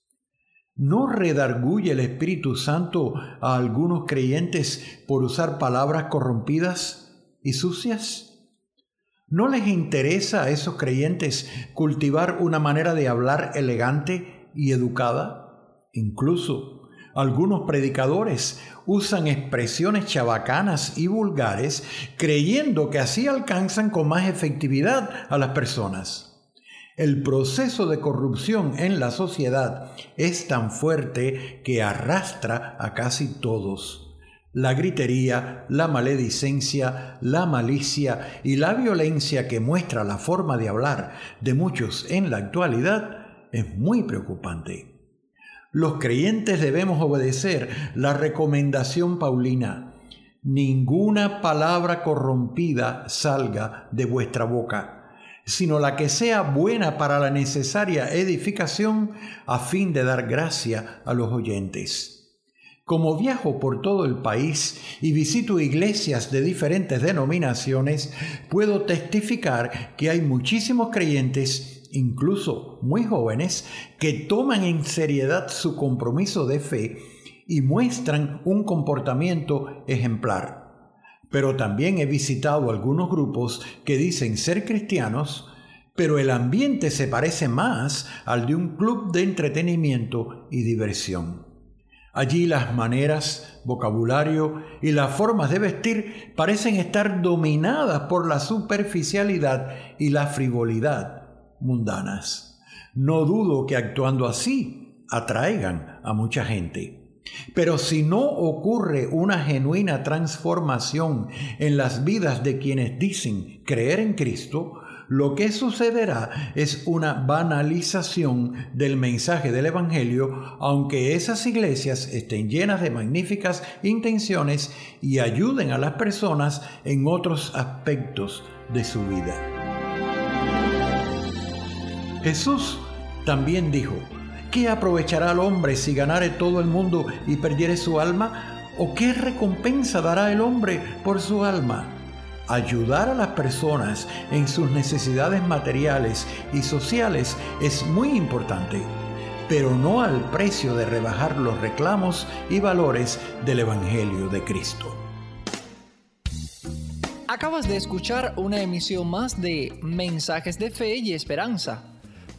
¿No redarguye el Espíritu Santo a algunos creyentes por usar palabras corrompidas y sucias? ¿No les interesa a esos creyentes cultivar una manera de hablar elegante y educada. Incluso algunos predicadores usan expresiones chabacanas y vulgares creyendo que así alcanzan con más efectividad a las personas. El proceso de corrupción en la sociedad es tan fuerte que arrastra a casi todos. La gritería, la maledicencia, la malicia y la violencia que muestra la forma de hablar de muchos en la actualidad es muy preocupante. Los creyentes debemos obedecer la recomendación paulina. Ninguna palabra corrompida salga de vuestra boca, sino la que sea buena para la necesaria edificación a fin de dar gracia a los oyentes. Como viajo por todo el país y visito iglesias de diferentes denominaciones, puedo testificar que hay muchísimos creyentes incluso muy jóvenes, que toman en seriedad su compromiso de fe y muestran un comportamiento ejemplar. Pero también he visitado algunos grupos que dicen ser cristianos, pero el ambiente se parece más al de un club de entretenimiento y diversión. Allí las maneras, vocabulario y las formas de vestir parecen estar dominadas por la superficialidad y la frivolidad mundanas. No dudo que actuando así atraigan a mucha gente. Pero si no ocurre una genuina transformación en las vidas de quienes dicen creer en Cristo, lo que sucederá es una banalización del mensaje del Evangelio, aunque esas iglesias estén llenas de magníficas intenciones y ayuden a las personas en otros aspectos de su vida. Jesús también dijo, ¿qué aprovechará al hombre si ganare todo el mundo y perdiere su alma? ¿O qué recompensa dará el hombre por su alma? Ayudar a las personas en sus necesidades materiales y sociales es muy importante, pero no al precio de rebajar los reclamos y valores del Evangelio de Cristo. Acabas de escuchar una emisión más de Mensajes de Fe y Esperanza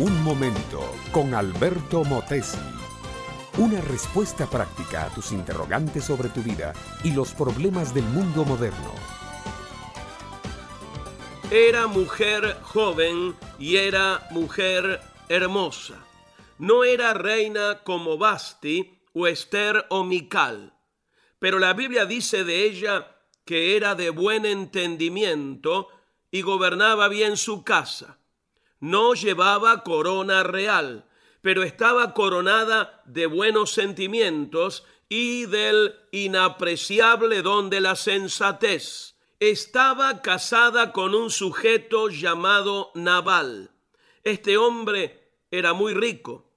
Un momento con Alberto Motesi. Una respuesta práctica a tus interrogantes sobre tu vida y los problemas del mundo moderno. Era mujer joven y era mujer hermosa. No era reina como Basti o Esther o Mical, pero la Biblia dice de ella que era de buen entendimiento y gobernaba bien su casa. No llevaba corona real, pero estaba coronada de buenos sentimientos y del inapreciable don de la sensatez. Estaba casada con un sujeto llamado Nabal. Este hombre era muy rico,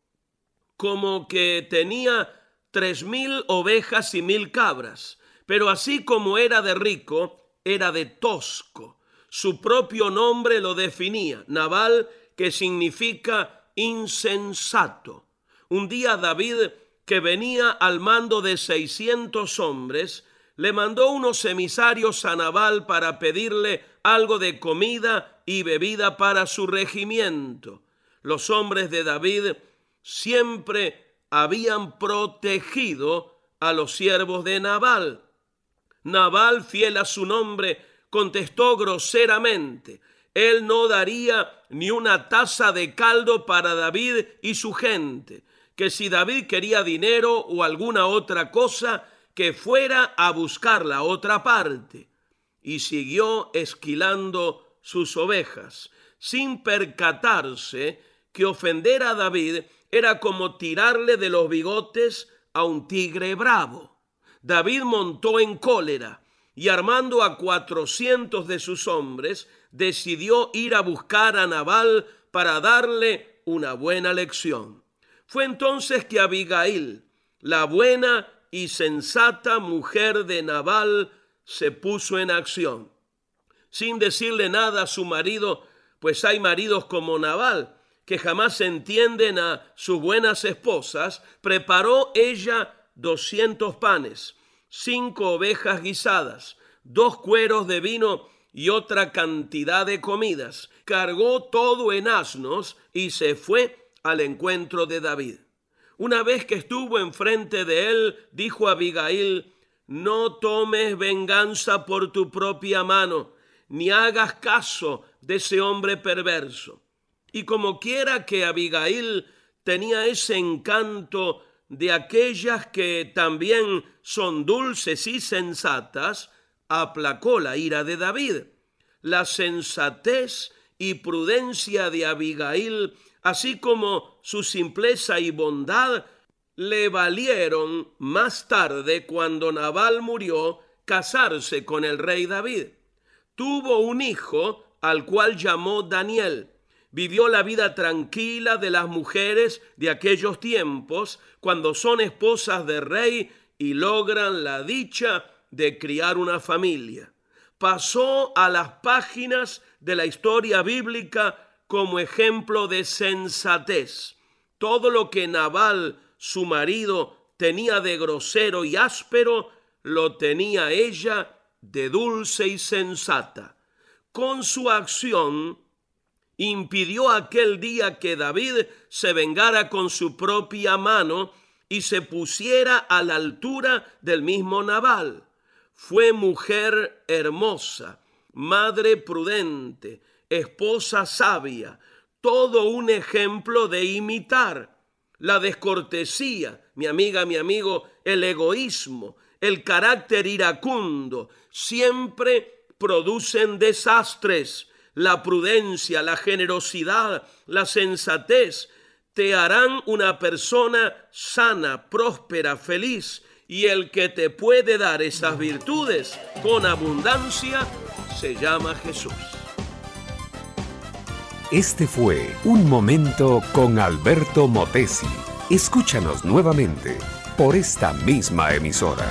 como que tenía tres mil ovejas y mil cabras, pero así como era de rico, era de tosco. Su propio nombre lo definía, Nabal, que significa insensato. Un día David, que venía al mando de 600 hombres, le mandó unos emisarios a Nabal para pedirle algo de comida y bebida para su regimiento. Los hombres de David siempre habían protegido a los siervos de Nabal. Nabal, fiel a su nombre, contestó groseramente, él no daría ni una taza de caldo para David y su gente, que si David quería dinero o alguna otra cosa, que fuera a buscar la otra parte. Y siguió esquilando sus ovejas, sin percatarse que ofender a David era como tirarle de los bigotes a un tigre bravo. David montó en cólera y armando a cuatrocientos de sus hombres, decidió ir a buscar a Nabal para darle una buena lección. Fue entonces que Abigail, la buena y sensata mujer de Nabal, se puso en acción. Sin decirle nada a su marido, pues hay maridos como Nabal, que jamás entienden a sus buenas esposas, preparó ella doscientos panes, cinco ovejas guisadas, dos cueros de vino y otra cantidad de comidas. Cargó todo en asnos y se fue al encuentro de David. Una vez que estuvo enfrente de él, dijo a Abigail, no tomes venganza por tu propia mano, ni hagas caso de ese hombre perverso. Y como quiera que Abigail tenía ese encanto de aquellas que también son dulces y sensatas, aplacó la ira de David. La sensatez y prudencia de Abigail, así como su simpleza y bondad, le valieron más tarde, cuando Nabal murió, casarse con el rey David. Tuvo un hijo al cual llamó Daniel. Vivió la vida tranquila de las mujeres de aquellos tiempos, cuando son esposas de rey y logran la dicha de criar una familia. Pasó a las páginas de la historia bíblica como ejemplo de sensatez. Todo lo que Nabal, su marido, tenía de grosero y áspero, lo tenía ella de dulce y sensata. Con su acción impidió aquel día que David se vengara con su propia mano y se pusiera a la altura del mismo Nabal. Fue mujer hermosa, madre prudente, esposa sabia, todo un ejemplo de imitar. La descortesía, mi amiga, mi amigo, el egoísmo, el carácter iracundo, siempre producen desastres. La prudencia, la generosidad, la sensatez te harán una persona sana, próspera, feliz. Y el que te puede dar esas virtudes con abundancia se llama Jesús. Este fue Un Momento con Alberto Motesi. Escúchanos nuevamente por esta misma emisora.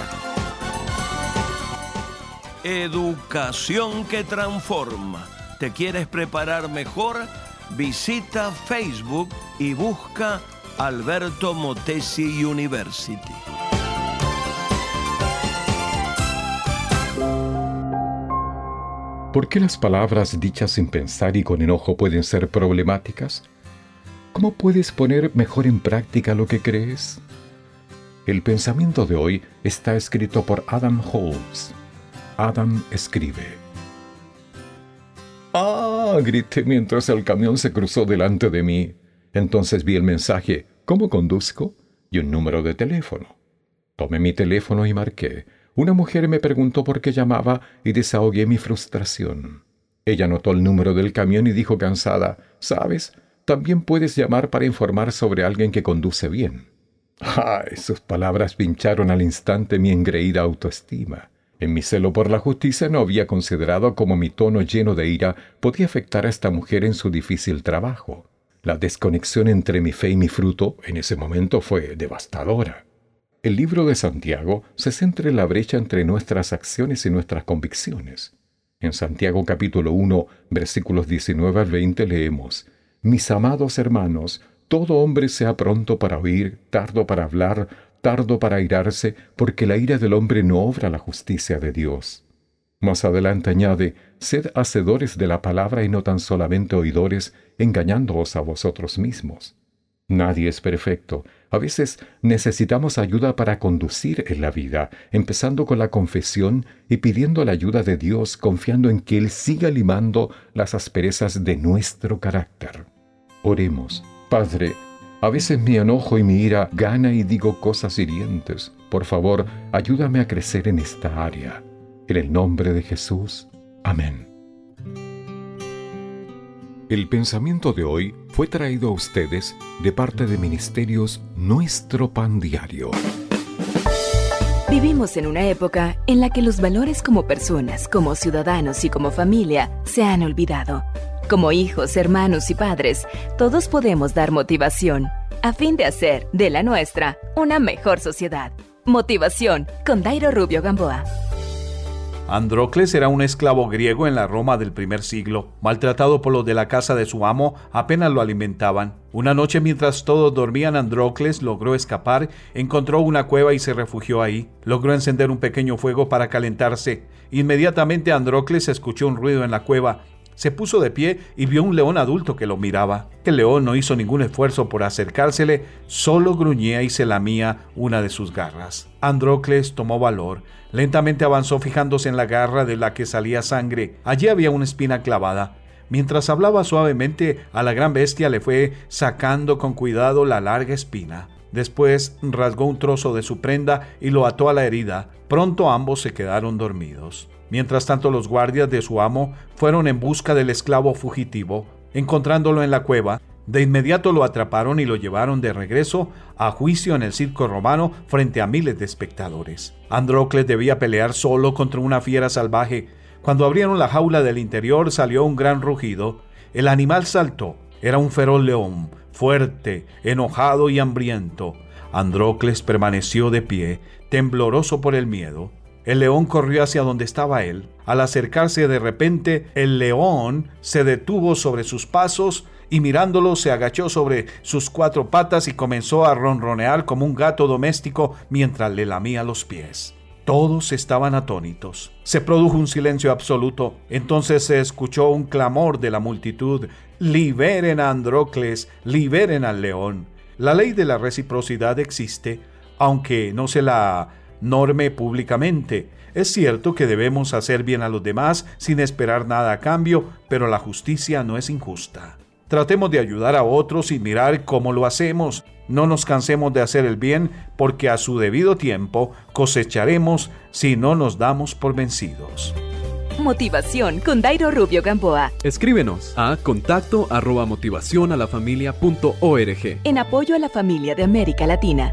Educación que transforma. ¿Te quieres preparar mejor? Visita Facebook y busca Alberto Motesi University. ¿Por qué las palabras dichas sin pensar y con enojo pueden ser problemáticas? ¿Cómo puedes poner mejor en práctica lo que crees? El pensamiento de hoy está escrito por Adam Holmes. Adam escribe. Ah, grité mientras el camión se cruzó delante de mí. Entonces vi el mensaje ¿Cómo conduzco? y un número de teléfono. Tomé mi teléfono y marqué. Una mujer me preguntó por qué llamaba y desahogué mi frustración. Ella notó el número del camión y dijo cansada, ¿sabes? También puedes llamar para informar sobre alguien que conduce bien. ¡Ay! Sus palabras pincharon al instante mi engreída autoestima. En mi celo por la justicia no había considerado cómo mi tono lleno de ira podía afectar a esta mujer en su difícil trabajo. La desconexión entre mi fe y mi fruto en ese momento fue devastadora. El libro de Santiago se centra en la brecha entre nuestras acciones y nuestras convicciones. En Santiago capítulo 1, versículos 19 al 20 leemos, Mis amados hermanos, todo hombre sea pronto para oír, tardo para hablar, tardo para airarse, porque la ira del hombre no obra la justicia de Dios. Más adelante añade, Sed hacedores de la palabra y no tan solamente oidores, engañándoos a vosotros mismos. Nadie es perfecto. A veces necesitamos ayuda para conducir en la vida, empezando con la confesión y pidiendo la ayuda de Dios, confiando en que Él siga limando las asperezas de nuestro carácter. Oremos. Padre, a veces mi enojo y mi ira gana y digo cosas hirientes. Por favor, ayúdame a crecer en esta área. En el nombre de Jesús. Amén. El pensamiento de hoy fue traído a ustedes de parte de Ministerios Nuestro Pan Diario. Vivimos en una época en la que los valores como personas, como ciudadanos y como familia se han olvidado. Como hijos, hermanos y padres, todos podemos dar motivación a fin de hacer de la nuestra una mejor sociedad. Motivación con Dairo Rubio Gamboa. Androcles era un esclavo griego en la Roma del primer siglo. Maltratado por los de la casa de su amo, apenas lo alimentaban. Una noche mientras todos dormían, Androcles logró escapar, encontró una cueva y se refugió ahí. Logró encender un pequeño fuego para calentarse. Inmediatamente Androcles escuchó un ruido en la cueva se puso de pie y vio un león adulto que lo miraba. El león no hizo ningún esfuerzo por acercársele, solo gruñía y se lamía una de sus garras. Androcles tomó valor. Lentamente avanzó fijándose en la garra de la que salía sangre. Allí había una espina clavada. Mientras hablaba suavemente a la gran bestia le fue sacando con cuidado la larga espina. Después rasgó un trozo de su prenda y lo ató a la herida. Pronto ambos se quedaron dormidos. Mientras tanto los guardias de su amo fueron en busca del esclavo fugitivo. Encontrándolo en la cueva, de inmediato lo atraparon y lo llevaron de regreso a juicio en el circo romano frente a miles de espectadores. Androcles debía pelear solo contra una fiera salvaje. Cuando abrieron la jaula del interior salió un gran rugido. El animal saltó. Era un feroz león, fuerte, enojado y hambriento. Androcles permaneció de pie, tembloroso por el miedo. El león corrió hacia donde estaba él. Al acercarse de repente, el león se detuvo sobre sus pasos y mirándolo se agachó sobre sus cuatro patas y comenzó a ronronear como un gato doméstico mientras le lamía los pies. Todos estaban atónitos. Se produjo un silencio absoluto. Entonces se escuchó un clamor de la multitud. Liberen a Androcles, liberen al león. La ley de la reciprocidad existe, aunque no se la norme públicamente. Es cierto que debemos hacer bien a los demás sin esperar nada a cambio, pero la justicia no es injusta. Tratemos de ayudar a otros y mirar cómo lo hacemos. No nos cansemos de hacer el bien, porque a su debido tiempo cosecharemos si no nos damos por vencidos. Motivación con Dairo Rubio Gamboa. Escríbenos a contacto arroba motivación a la familia punto org. En apoyo a la familia de América Latina.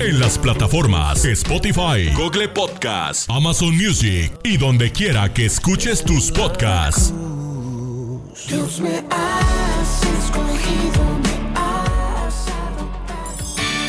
En las plataformas Spotify, Google Podcast, Amazon Music y donde quiera que escuches tus podcasts. Dios me has escogido,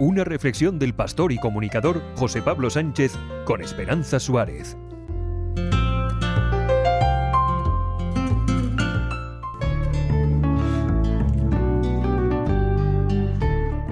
Una reflexión del pastor y comunicador José Pablo Sánchez con Esperanza Suárez.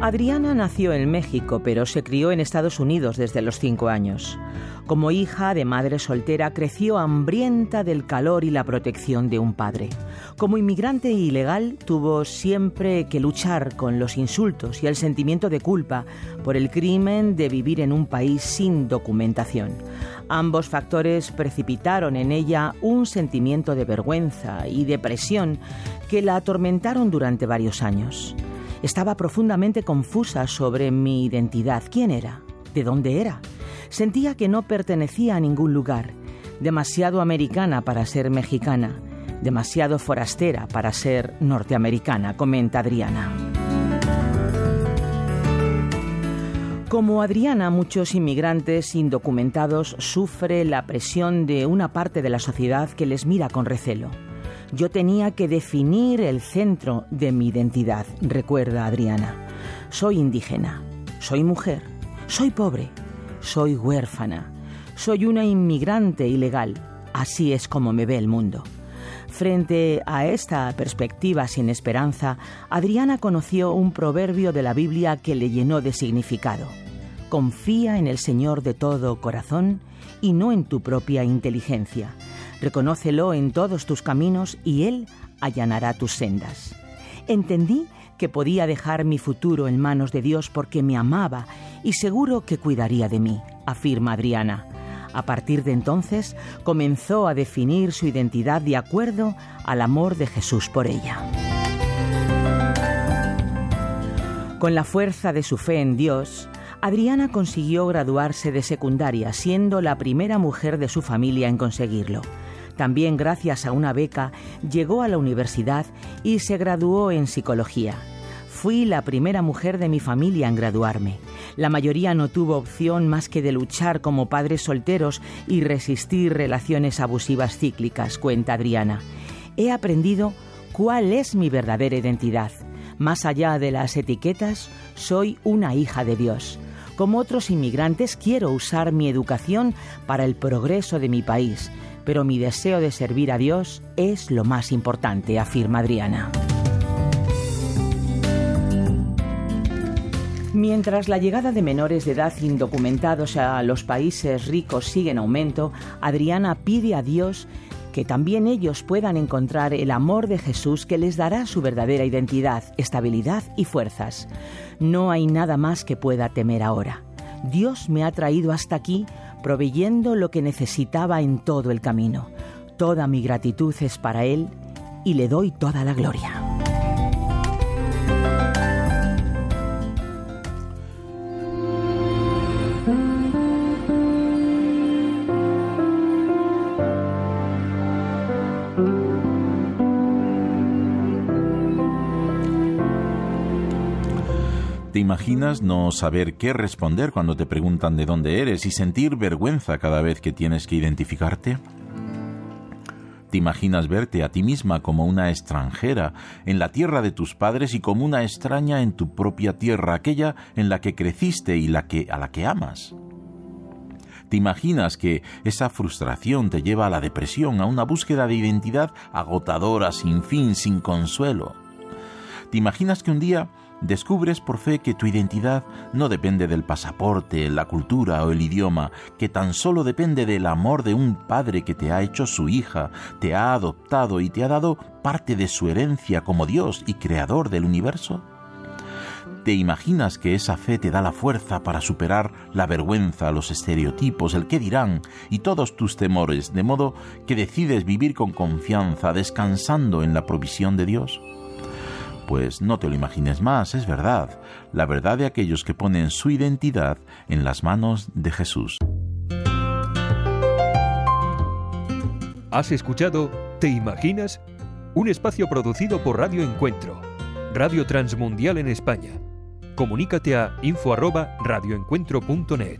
Adriana nació en México, pero se crió en Estados Unidos desde los cinco años. Como hija de madre soltera, creció hambrienta del calor y la protección de un padre. Como inmigrante ilegal, tuvo siempre que luchar con los insultos y el sentimiento de culpa por el crimen de vivir en un país sin documentación. Ambos factores precipitaron en ella un sentimiento de vergüenza y depresión que la atormentaron durante varios años. Estaba profundamente confusa sobre mi identidad. ¿Quién era? ¿De dónde era? Sentía que no pertenecía a ningún lugar, demasiado americana para ser mexicana, demasiado forastera para ser norteamericana, comenta Adriana. Como Adriana, muchos inmigrantes indocumentados sufren la presión de una parte de la sociedad que les mira con recelo. Yo tenía que definir el centro de mi identidad, recuerda Adriana. Soy indígena, soy mujer, soy pobre, soy huérfana, soy una inmigrante ilegal. Así es como me ve el mundo. Frente a esta perspectiva sin esperanza, Adriana conoció un proverbio de la Biblia que le llenó de significado. Confía en el Señor de todo corazón y no en tu propia inteligencia. Reconócelo en todos tus caminos y Él allanará tus sendas. Entendí que podía dejar mi futuro en manos de Dios porque me amaba y seguro que cuidaría de mí, afirma Adriana. A partir de entonces comenzó a definir su identidad de acuerdo al amor de Jesús por ella. Con la fuerza de su fe en Dios, Adriana consiguió graduarse de secundaria, siendo la primera mujer de su familia en conseguirlo. También gracias a una beca llegó a la universidad y se graduó en psicología. Fui la primera mujer de mi familia en graduarme. La mayoría no tuvo opción más que de luchar como padres solteros y resistir relaciones abusivas cíclicas, cuenta Adriana. He aprendido cuál es mi verdadera identidad. Más allá de las etiquetas, soy una hija de Dios. Como otros inmigrantes, quiero usar mi educación para el progreso de mi país pero mi deseo de servir a Dios es lo más importante, afirma Adriana. Mientras la llegada de menores de edad indocumentados a los países ricos sigue en aumento, Adriana pide a Dios que también ellos puedan encontrar el amor de Jesús que les dará su verdadera identidad, estabilidad y fuerzas. No hay nada más que pueda temer ahora. Dios me ha traído hasta aquí proveyendo lo que necesitaba en todo el camino. Toda mi gratitud es para Él y le doy toda la gloria. Imaginas no saber qué responder cuando te preguntan de dónde eres y sentir vergüenza cada vez que tienes que identificarte? ¿Te imaginas verte a ti misma como una extranjera en la tierra de tus padres y como una extraña en tu propia tierra, aquella en la que creciste y la que, a la que amas? ¿Te imaginas que esa frustración te lleva a la depresión, a una búsqueda de identidad agotadora, sin fin, sin consuelo? ¿Te imaginas que un día descubres por fe que tu identidad no depende del pasaporte, la cultura o el idioma, que tan solo depende del amor de un padre que te ha hecho su hija, te ha adoptado y te ha dado parte de su herencia como Dios y creador del universo? ¿Te imaginas que esa fe te da la fuerza para superar la vergüenza, los estereotipos, el qué dirán y todos tus temores, de modo que decides vivir con confianza, descansando en la provisión de Dios? Pues no te lo imagines más, es verdad, la verdad de aquellos que ponen su identidad en las manos de Jesús. Has escuchado ¿Te imaginas? Un espacio producido por Radio Encuentro, Radio Transmundial en España. Comunícate a info@radioencuentro.net.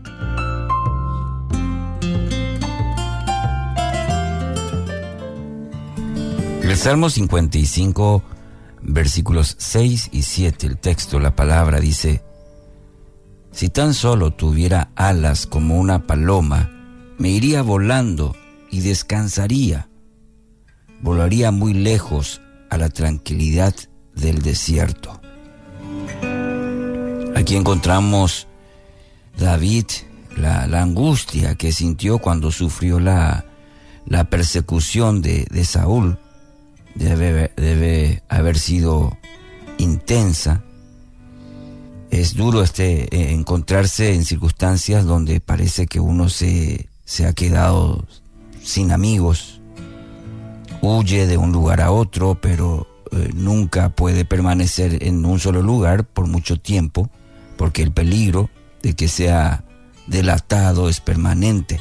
El Salmo 55, versículos 6 y 7, el texto, la palabra dice, Si tan solo tuviera alas como una paloma, me iría volando y descansaría. Volaría muy lejos a la tranquilidad del desierto. Aquí encontramos David, la, angustia que sintió cuando sufrió la, la persecución de, de Saúl debe, debe haber sido intensa. Es duro este, eh, encontrarse en circunstancias donde parece que uno se, se ha quedado sin amigos, huye de un lugar a otro, pero eh, nunca puede permanecer en un solo lugar por mucho tiempo, porque el peligro de que sea delatado es permanente.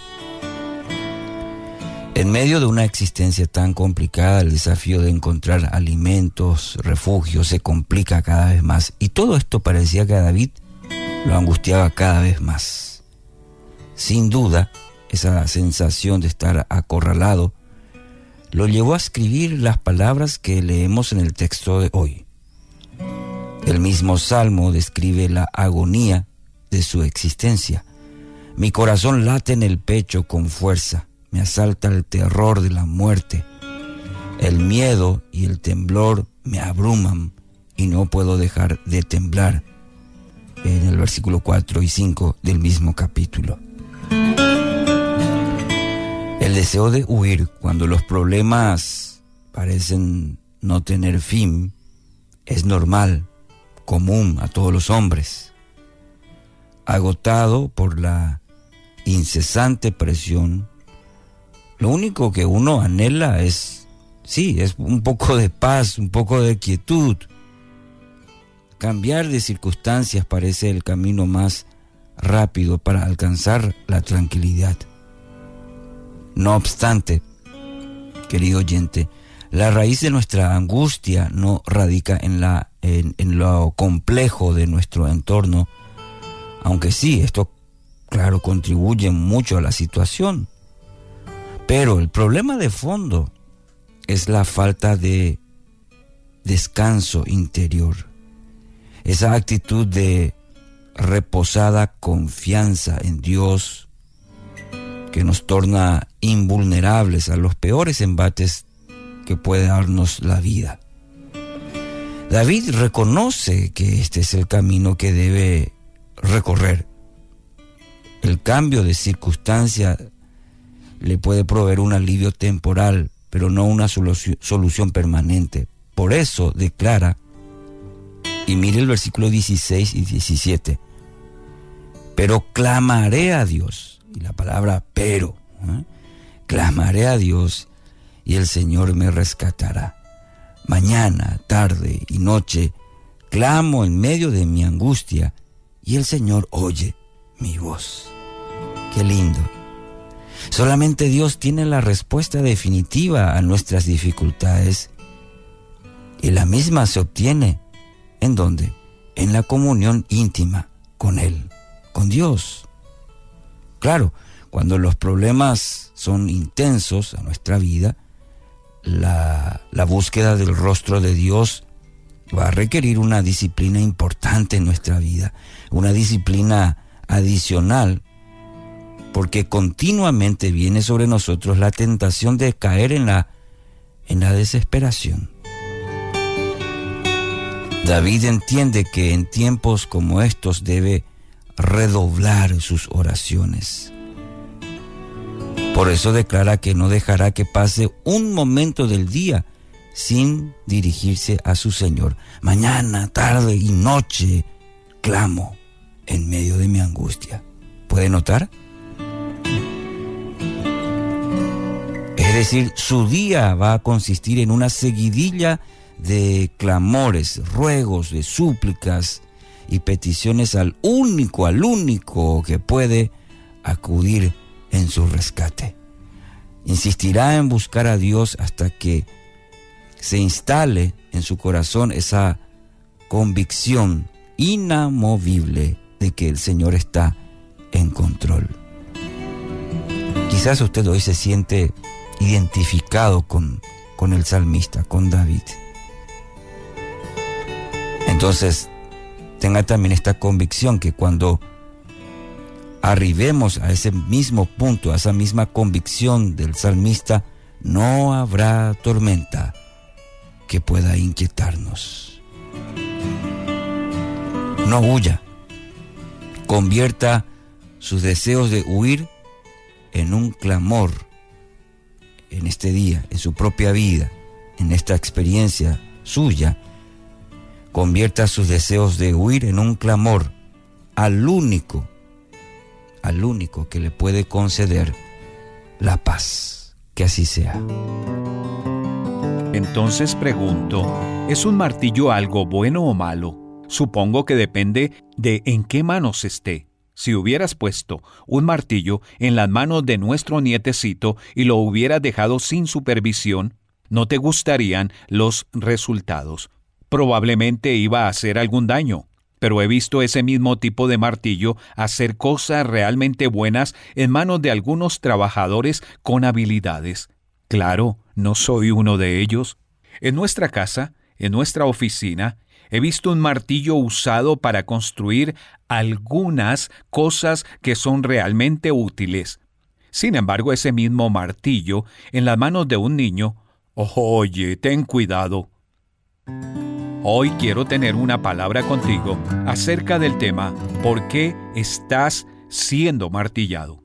En medio de una existencia tan complicada, el desafío de encontrar alimentos, refugios, se complica cada vez más. Y todo esto parecía que a David lo angustiaba cada vez más. Sin duda, esa sensación de estar acorralado lo llevó a escribir las palabras que leemos en el texto de hoy. El mismo salmo describe la agonía de su existencia. Mi corazón late en el pecho con fuerza me asalta el terror de la muerte. El miedo y el temblor me abruman y no puedo dejar de temblar. En el versículo 4 y 5 del mismo capítulo. El deseo de huir cuando los problemas parecen no tener fin es normal, común a todos los hombres. Agotado por la incesante presión lo único que uno anhela es, sí, es un poco de paz, un poco de quietud. Cambiar de circunstancias parece el camino más rápido para alcanzar la tranquilidad. No obstante, querido oyente, la raíz de nuestra angustia no radica en, la, en, en lo complejo de nuestro entorno, aunque sí, esto, claro, contribuye mucho a la situación. Pero el problema de fondo es la falta de descanso interior. Esa actitud de reposada confianza en Dios que nos torna invulnerables a los peores embates que puede darnos la vida. David reconoce que este es el camino que debe recorrer. El cambio de circunstancia le puede proveer un alivio temporal, pero no una solución permanente. Por eso declara, y mire el versículo 16 y 17, pero clamaré a Dios, y la palabra pero, ¿eh? clamaré a Dios y el Señor me rescatará. Mañana, tarde y noche, clamo en medio de mi angustia y el Señor oye mi voz. Qué lindo. Solamente Dios tiene la respuesta definitiva a nuestras dificultades y la misma se obtiene en donde? En la comunión íntima con Él, con Dios. Claro, cuando los problemas son intensos a nuestra vida, la, la búsqueda del rostro de Dios va a requerir una disciplina importante en nuestra vida, una disciplina adicional porque continuamente viene sobre nosotros la tentación de caer en la, en la desesperación. David entiende que en tiempos como estos debe redoblar sus oraciones. Por eso declara que no dejará que pase un momento del día sin dirigirse a su Señor. Mañana, tarde y noche clamo en medio de mi angustia. ¿Puede notar? Decir, su día va a consistir en una seguidilla de clamores, ruegos, de súplicas y peticiones al único, al único que puede acudir en su rescate. Insistirá en buscar a Dios hasta que se instale en su corazón esa convicción inamovible de que el Señor está en control. Quizás usted hoy se siente identificado con, con el salmista, con David. Entonces, tenga también esta convicción que cuando arribemos a ese mismo punto, a esa misma convicción del salmista, no habrá tormenta que pueda inquietarnos. No huya, convierta sus deseos de huir en un clamor en este día, en su propia vida, en esta experiencia suya, convierta sus deseos de huir en un clamor al único, al único que le puede conceder la paz. Que así sea. Entonces pregunto, ¿es un martillo algo bueno o malo? Supongo que depende de en qué manos esté. Si hubieras puesto un martillo en las manos de nuestro nietecito y lo hubieras dejado sin supervisión, no te gustarían los resultados. Probablemente iba a hacer algún daño, pero he visto ese mismo tipo de martillo hacer cosas realmente buenas en manos de algunos trabajadores con habilidades. Claro, no soy uno de ellos. En nuestra casa, en nuestra oficina, he visto un martillo usado para construir algunas cosas que son realmente útiles. Sin embargo, ese mismo martillo en las manos de un niño, oye, ten cuidado. Hoy quiero tener una palabra contigo acerca del tema ¿Por qué estás siendo martillado?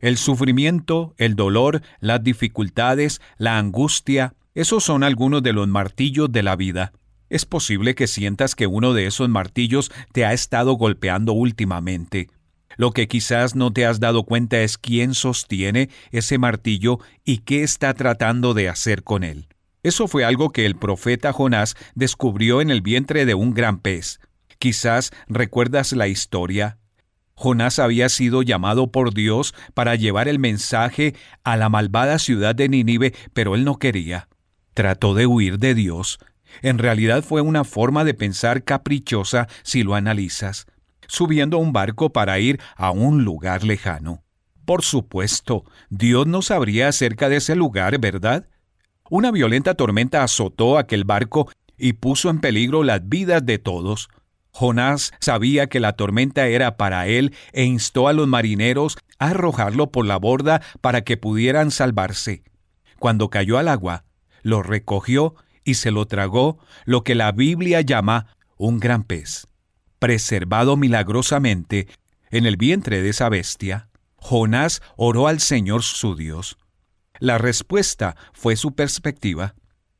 El sufrimiento, el dolor, las dificultades, la angustia, esos son algunos de los martillos de la vida. Es posible que sientas que uno de esos martillos te ha estado golpeando últimamente. Lo que quizás no te has dado cuenta es quién sostiene ese martillo y qué está tratando de hacer con él. Eso fue algo que el profeta Jonás descubrió en el vientre de un gran pez. Quizás recuerdas la historia. Jonás había sido llamado por Dios para llevar el mensaje a la malvada ciudad de Nínive, pero él no quería. Trató de huir de Dios, en realidad fue una forma de pensar caprichosa si lo analizas, subiendo un barco para ir a un lugar lejano. Por supuesto, Dios no sabría acerca de ese lugar, ¿verdad? Una violenta tormenta azotó aquel barco y puso en peligro las vidas de todos. Jonás sabía que la tormenta era para él e instó a los marineros a arrojarlo por la borda para que pudieran salvarse. Cuando cayó al agua, lo recogió y se lo tragó lo que la Biblia llama un gran pez. Preservado milagrosamente en el vientre de esa bestia, Jonás oró al Señor su Dios. La respuesta fue su perspectiva,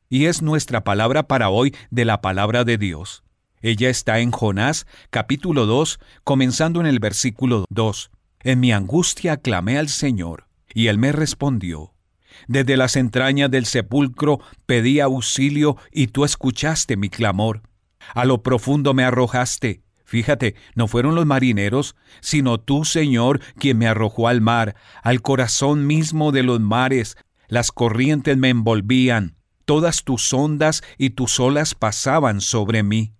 y es nuestra palabra para hoy de la palabra de Dios. Ella está en Jonás capítulo 2, comenzando en el versículo 2. En mi angustia clamé al Señor, y él me respondió. Desde las entrañas del sepulcro pedí auxilio y tú escuchaste mi clamor. A lo profundo me arrojaste. Fíjate, no fueron los marineros, sino tú, Señor, quien me arrojó al mar, al corazón mismo de los mares. Las corrientes me envolvían, todas tus ondas y tus olas pasaban sobre mí.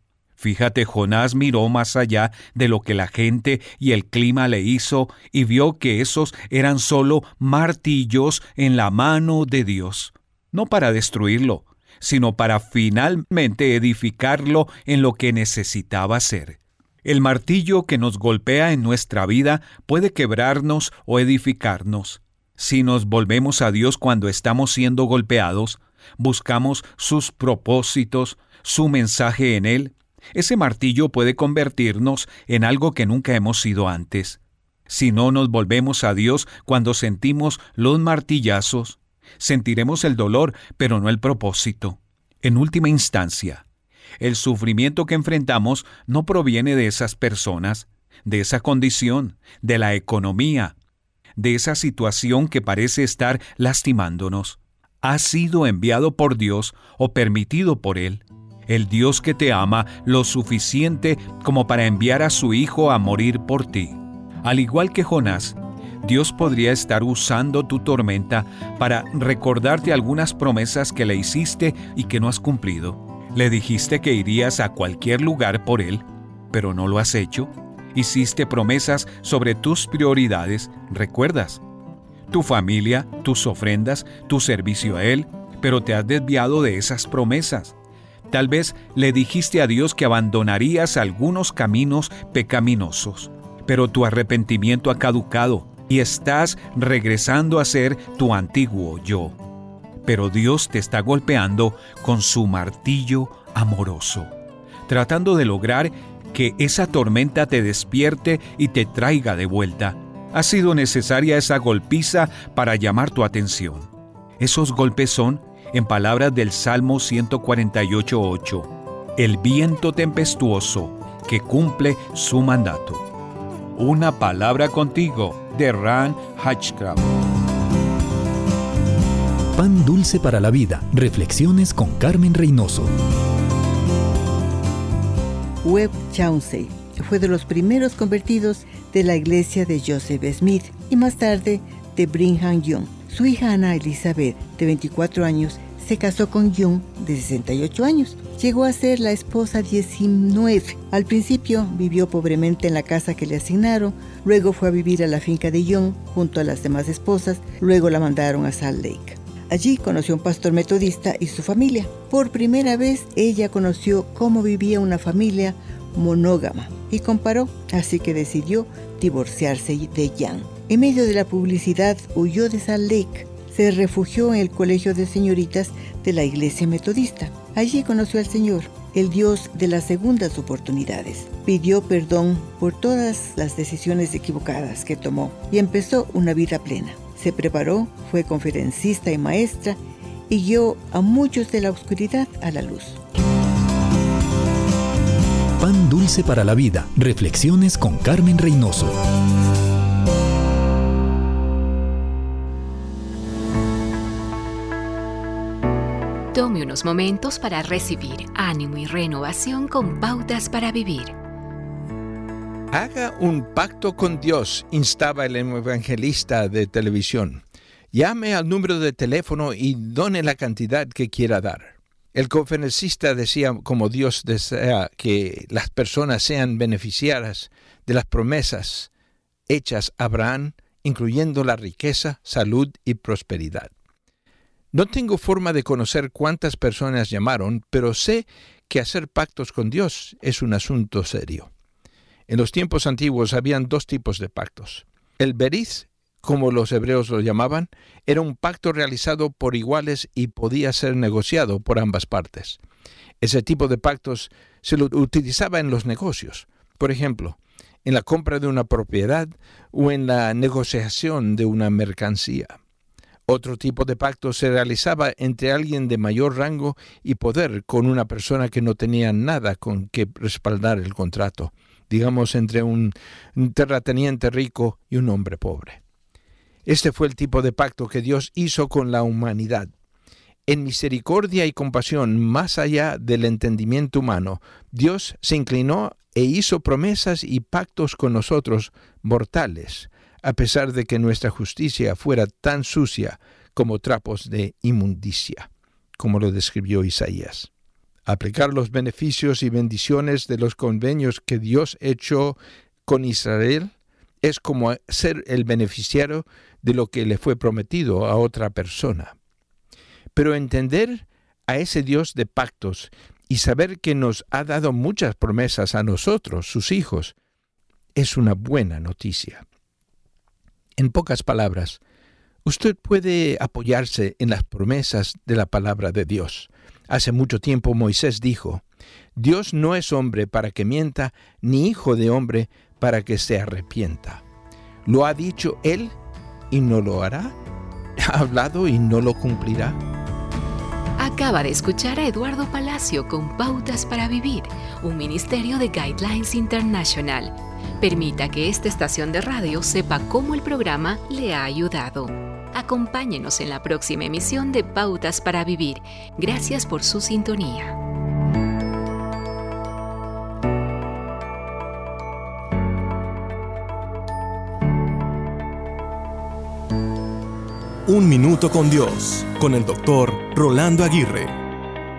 Fíjate, Jonás miró más allá de lo que la gente y el clima le hizo y vio que esos eran solo martillos en la mano de Dios, no para destruirlo, sino para finalmente edificarlo en lo que necesitaba ser. El martillo que nos golpea en nuestra vida puede quebrarnos o edificarnos. Si nos volvemos a Dios cuando estamos siendo golpeados, buscamos sus propósitos, su mensaje en Él, ese martillo puede convertirnos en algo que nunca hemos sido antes. Si no nos volvemos a Dios cuando sentimos los martillazos, sentiremos el dolor, pero no el propósito. En última instancia, el sufrimiento que enfrentamos no proviene de esas personas, de esa condición, de la economía, de esa situación que parece estar lastimándonos. ha sido enviado por Dios o permitido por Él. El Dios que te ama lo suficiente como para enviar a su Hijo a morir por ti. Al igual que Jonás, Dios podría estar usando tu tormenta para recordarte algunas promesas que le hiciste y que no has cumplido. Le dijiste que irías a cualquier lugar por Él, pero no lo has hecho. Hiciste promesas sobre tus prioridades, ¿recuerdas? Tu familia, tus ofrendas, tu servicio a Él, pero te has desviado de esas promesas. Tal vez le dijiste a Dios que abandonarías algunos caminos pecaminosos, pero tu arrepentimiento ha caducado y estás regresando a ser tu antiguo yo. Pero Dios te está golpeando con su martillo amoroso, tratando de lograr que esa tormenta te despierte y te traiga de vuelta. Ha sido necesaria esa golpiza para llamar tu atención. Esos golpes son, en palabras del Salmo 148.8, el viento tempestuoso que cumple su mandato. Una palabra contigo de Ran Hatchcraft. Pan dulce para la vida. Reflexiones con Carmen Reynoso. Webb Chauncey fue de los primeros convertidos de la iglesia de Joseph Smith y más tarde de Brigham Young. Su hija Ana Elizabeth, de 24 años, se casó con Young, de 68 años. Llegó a ser la esposa 19. Al principio vivió pobremente en la casa que le asignaron, luego fue a vivir a la finca de Young junto a las demás esposas, luego la mandaron a Salt Lake. Allí conoció a un pastor metodista y su familia. Por primera vez ella conoció cómo vivía una familia monógama y comparó, así que decidió divorciarse de Young. En medio de la publicidad huyó de Salt Lake se refugió en el colegio de señoritas de la iglesia metodista. Allí conoció al Señor, el Dios de las segundas oportunidades. Pidió perdón por todas las decisiones equivocadas que tomó y empezó una vida plena. Se preparó, fue conferencista y maestra y guió a muchos de la oscuridad a la luz. Pan dulce para la vida. Reflexiones con Carmen Reynoso. Tome unos momentos para recibir ánimo y renovación con pautas para vivir. Haga un pacto con Dios, instaba el evangelista de televisión. Llame al número de teléfono y done la cantidad que quiera dar. El conferencista decía como Dios desea que las personas sean beneficiadas de las promesas hechas a Abraham, incluyendo la riqueza, salud y prosperidad. No tengo forma de conocer cuántas personas llamaron, pero sé que hacer pactos con Dios es un asunto serio. En los tiempos antiguos habían dos tipos de pactos. El beriz, como los hebreos lo llamaban, era un pacto realizado por iguales y podía ser negociado por ambas partes. Ese tipo de pactos se lo utilizaba en los negocios. Por ejemplo, en la compra de una propiedad o en la negociación de una mercancía. Otro tipo de pacto se realizaba entre alguien de mayor rango y poder con una persona que no tenía nada con que respaldar el contrato, digamos entre un terrateniente rico y un hombre pobre. Este fue el tipo de pacto que Dios hizo con la humanidad. En misericordia y compasión, más allá del entendimiento humano, Dios se inclinó e hizo promesas y pactos con nosotros mortales, a pesar de que nuestra justicia fuera tan sucia como trapos de inmundicia, como lo describió Isaías. Aplicar los beneficios y bendiciones de los convenios que Dios echó con Israel es como ser el beneficiario de lo que le fue prometido a otra persona. Pero entender a ese Dios de pactos y saber que nos ha dado muchas promesas a nosotros, sus hijos, es una buena noticia. En pocas palabras, usted puede apoyarse en las promesas de la palabra de Dios. Hace mucho tiempo Moisés dijo, Dios no es hombre para que mienta, ni hijo de hombre para que se arrepienta. ¿Lo ha dicho él y no lo hará? ¿Ha hablado y no lo cumplirá? Acaba de escuchar a Eduardo Palacio con Pautas para Vivir, un ministerio de Guidelines International. Permita que esta estación de radio sepa cómo el programa le ha ayudado. Acompáñenos en la próxima emisión de Pautas para Vivir. Gracias por su sintonía. Un minuto con Dios, con el doctor Rolando Aguirre.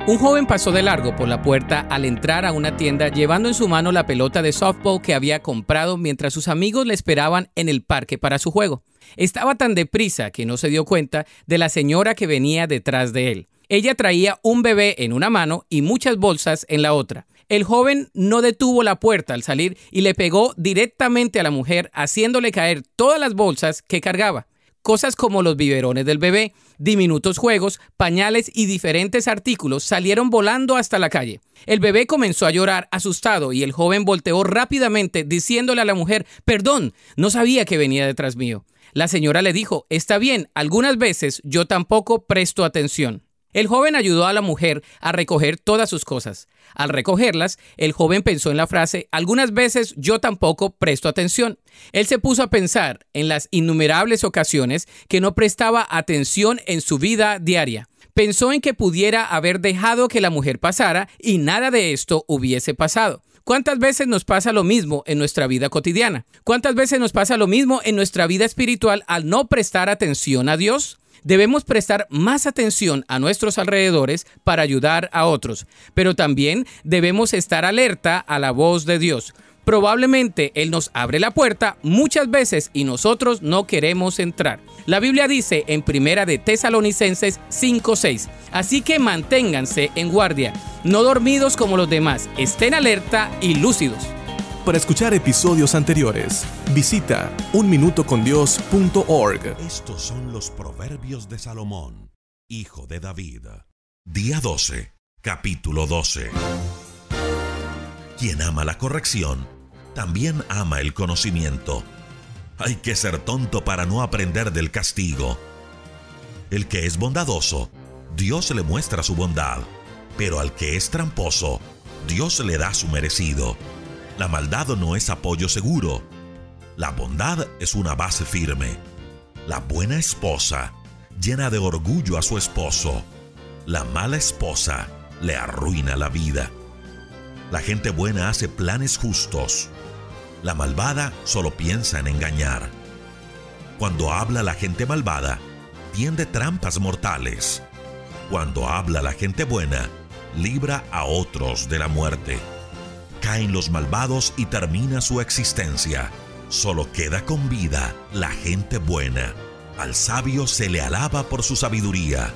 Un joven pasó de largo por la puerta al entrar a una tienda llevando en su mano la pelota de softball que había comprado mientras sus amigos le esperaban en el parque para su juego. Estaba tan deprisa que no se dio cuenta de la señora que venía detrás de él. Ella traía un bebé en una mano y muchas bolsas en la otra. El joven no detuvo la puerta al salir y le pegó directamente a la mujer, haciéndole caer todas las bolsas que cargaba. Cosas como los biberones del bebé, diminutos juegos, pañales y diferentes artículos salieron volando hasta la calle. El bebé comenzó a llorar asustado y el joven volteó rápidamente diciéndole a la mujer, perdón, no sabía que venía detrás mío. La señora le dijo, está bien, algunas veces yo tampoco presto atención. El joven ayudó a la mujer a recoger todas sus cosas. Al recogerlas, el joven pensó en la frase, algunas veces yo tampoco presto atención. Él se puso a pensar en las innumerables ocasiones que no prestaba atención en su vida diaria. Pensó en que pudiera haber dejado que la mujer pasara y nada de esto hubiese pasado. ¿Cuántas veces nos pasa lo mismo en nuestra vida cotidiana? ¿Cuántas veces nos pasa lo mismo en nuestra vida espiritual al no prestar atención a Dios? Debemos prestar más atención a nuestros alrededores para ayudar a otros, pero también debemos estar alerta a la voz de Dios. Probablemente Él nos abre la puerta muchas veces y nosotros no queremos entrar. La Biblia dice en Primera de Tesalonicenses 5:6, así que manténganse en guardia, no dormidos como los demás, estén alerta y lúcidos. Para escuchar episodios anteriores, visita unminutocondios.org. Estos son los proverbios de Salomón, hijo de David. Día 12, capítulo 12. Quien ama la corrección, también ama el conocimiento. Hay que ser tonto para no aprender del castigo. El que es bondadoso, Dios le muestra su bondad, pero al que es tramposo, Dios le da su merecido. La maldad no es apoyo seguro. La bondad es una base firme. La buena esposa llena de orgullo a su esposo. La mala esposa le arruina la vida. La gente buena hace planes justos. La malvada solo piensa en engañar. Cuando habla la gente malvada, tiende trampas mortales. Cuando habla la gente buena, libra a otros de la muerte. Caen los malvados y termina su existencia. Solo queda con vida la gente buena. Al sabio se le alaba por su sabiduría.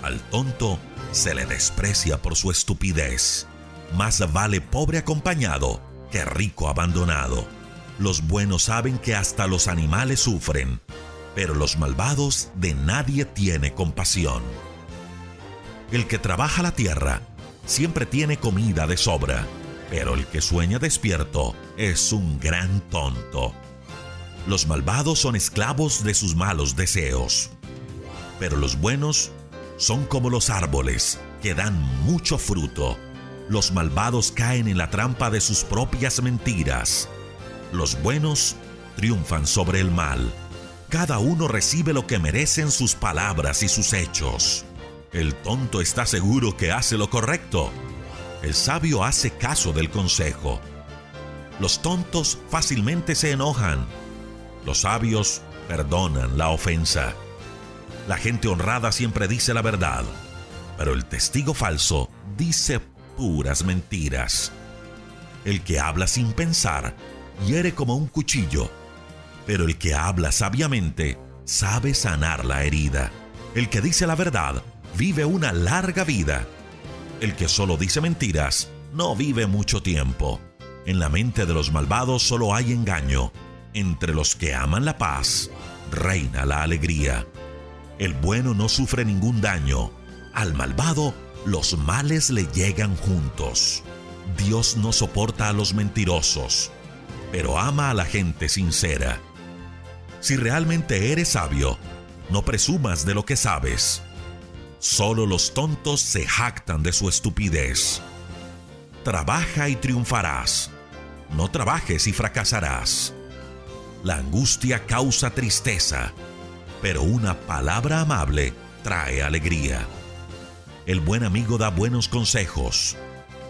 Al tonto se le desprecia por su estupidez. Más vale pobre acompañado que rico abandonado. Los buenos saben que hasta los animales sufren, pero los malvados de nadie tiene compasión. El que trabaja la tierra siempre tiene comida de sobra, pero el que sueña despierto es un gran tonto. Los malvados son esclavos de sus malos deseos, pero los buenos son como los árboles que dan mucho fruto los malvados caen en la trampa de sus propias mentiras. Los buenos triunfan sobre el mal. Cada uno recibe lo que merecen sus palabras y sus hechos. El tonto está seguro que hace lo correcto. El sabio hace caso del consejo. Los tontos fácilmente se enojan. Los sabios perdonan la ofensa. La gente honrada siempre dice la verdad, pero el testigo falso dice puras mentiras. El que habla sin pensar hiere como un cuchillo, pero el que habla sabiamente sabe sanar la herida. El que dice la verdad vive una larga vida. El que solo dice mentiras no vive mucho tiempo. En la mente de los malvados solo hay engaño. Entre los que aman la paz reina la alegría. El bueno no sufre ningún daño. Al malvado los males le llegan juntos. Dios no soporta a los mentirosos, pero ama a la gente sincera. Si realmente eres sabio, no presumas de lo que sabes. Solo los tontos se jactan de su estupidez. Trabaja y triunfarás. No trabajes y fracasarás. La angustia causa tristeza, pero una palabra amable trae alegría. El buen amigo da buenos consejos.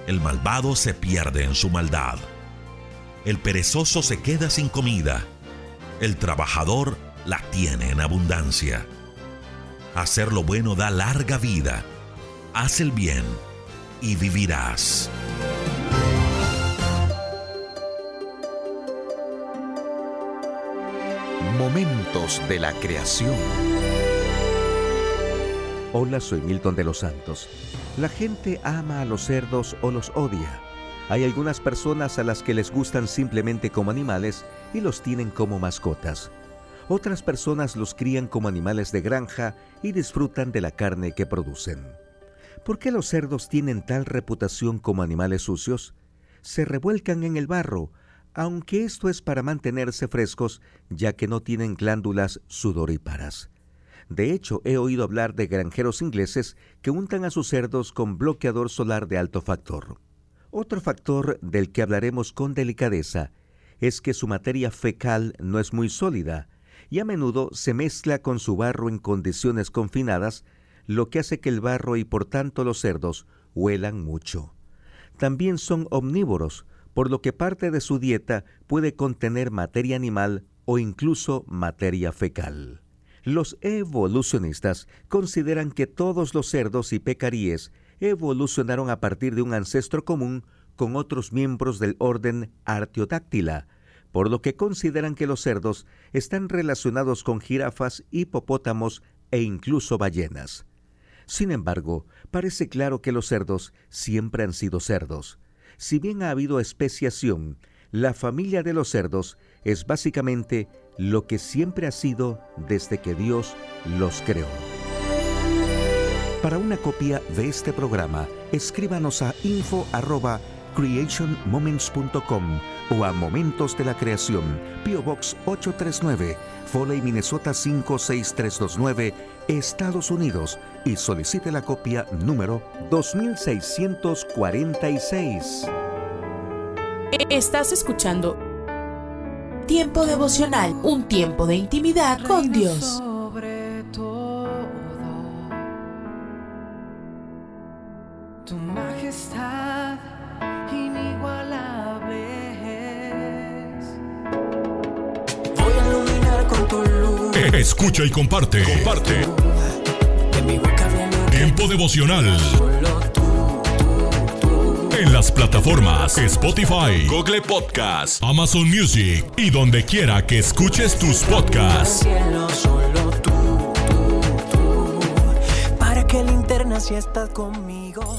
El malvado se pierde en su maldad. El perezoso se queda sin comida. El trabajador la tiene en abundancia. Hacer lo bueno da larga vida. Haz el bien y vivirás. Momentos de la creación. Hola, soy Milton de los Santos. La gente ama a los cerdos o los odia. Hay algunas personas a las que les gustan simplemente como animales y los tienen como mascotas. Otras personas los crían como animales de granja y disfrutan de la carne que producen. ¿Por qué los cerdos tienen tal reputación como animales sucios? Se revuelcan en el barro, aunque esto es para mantenerse frescos, ya que no tienen glándulas sudoríparas. De hecho, he oído hablar de granjeros ingleses que untan a sus cerdos con bloqueador solar de alto factor. Otro factor del que hablaremos con delicadeza es que su materia fecal no es muy sólida y a menudo se mezcla con su barro en condiciones confinadas, lo que hace que el barro y por tanto los cerdos huelan mucho. También son omnívoros, por lo que parte de su dieta puede contener materia animal o incluso materia fecal. Los evolucionistas consideran que todos los cerdos y pecaríes evolucionaron a partir de un ancestro común con otros miembros del orden Artiodáctila, por lo que consideran que los cerdos están relacionados con jirafas, hipopótamos e incluso ballenas. Sin embargo, parece claro que los cerdos siempre han sido cerdos, si bien ha habido especiación, la familia de los cerdos es básicamente lo que siempre ha sido desde que Dios los creó. Para una copia de este programa, escríbanos a info@creationmoments.com o a Momentos de la Creación, PO Box 839, Foley, Minnesota 56329, Estados Unidos y solicite la copia número 2646. Estás escuchando Tiempo devocional, un tiempo de intimidad con Dios. Escucha y comparte. Comparte. Tiempo devocional. En las plataformas Spotify, Google Podcast, Amazon Music y donde quiera que escuches tus podcasts. Para que linterna si estás conmigo.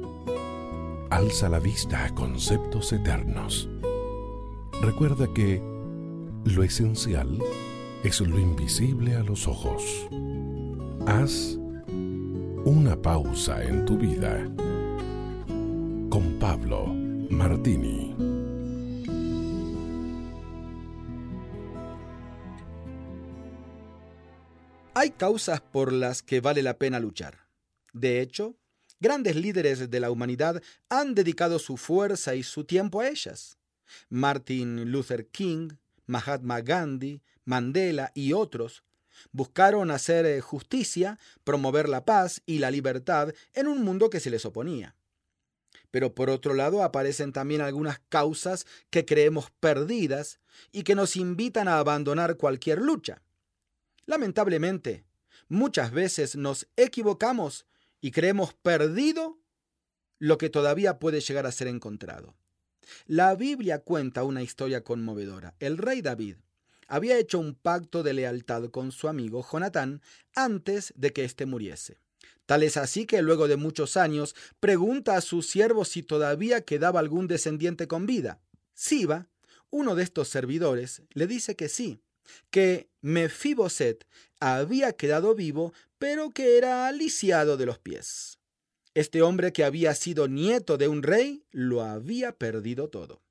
Alza la vista a conceptos eternos. Recuerda que lo esencial es lo invisible a los ojos. Haz una pausa en tu vida. Con Pablo Martini. Hay causas por las que vale la pena luchar. De hecho, grandes líderes de la humanidad han dedicado su fuerza y su tiempo a ellas. Martin Luther King, Mahatma Gandhi, Mandela y otros buscaron hacer eh, justicia, promover la paz y la libertad en un mundo que se les oponía. Pero por otro lado aparecen también algunas causas que creemos perdidas y que nos invitan a abandonar cualquier lucha. Lamentablemente, muchas veces nos equivocamos y creemos perdido lo que todavía puede llegar a ser encontrado. La Biblia cuenta una historia conmovedora. El rey David había hecho un pacto de lealtad con su amigo Jonatán antes de que éste muriese. Tal es así que luego de muchos años pregunta a su siervo si todavía quedaba algún descendiente con vida. Siba, uno de estos servidores, le dice que sí, que Mefiboset había quedado vivo, pero que era lisiado de los pies. Este hombre que había sido nieto de un rey lo había perdido todo.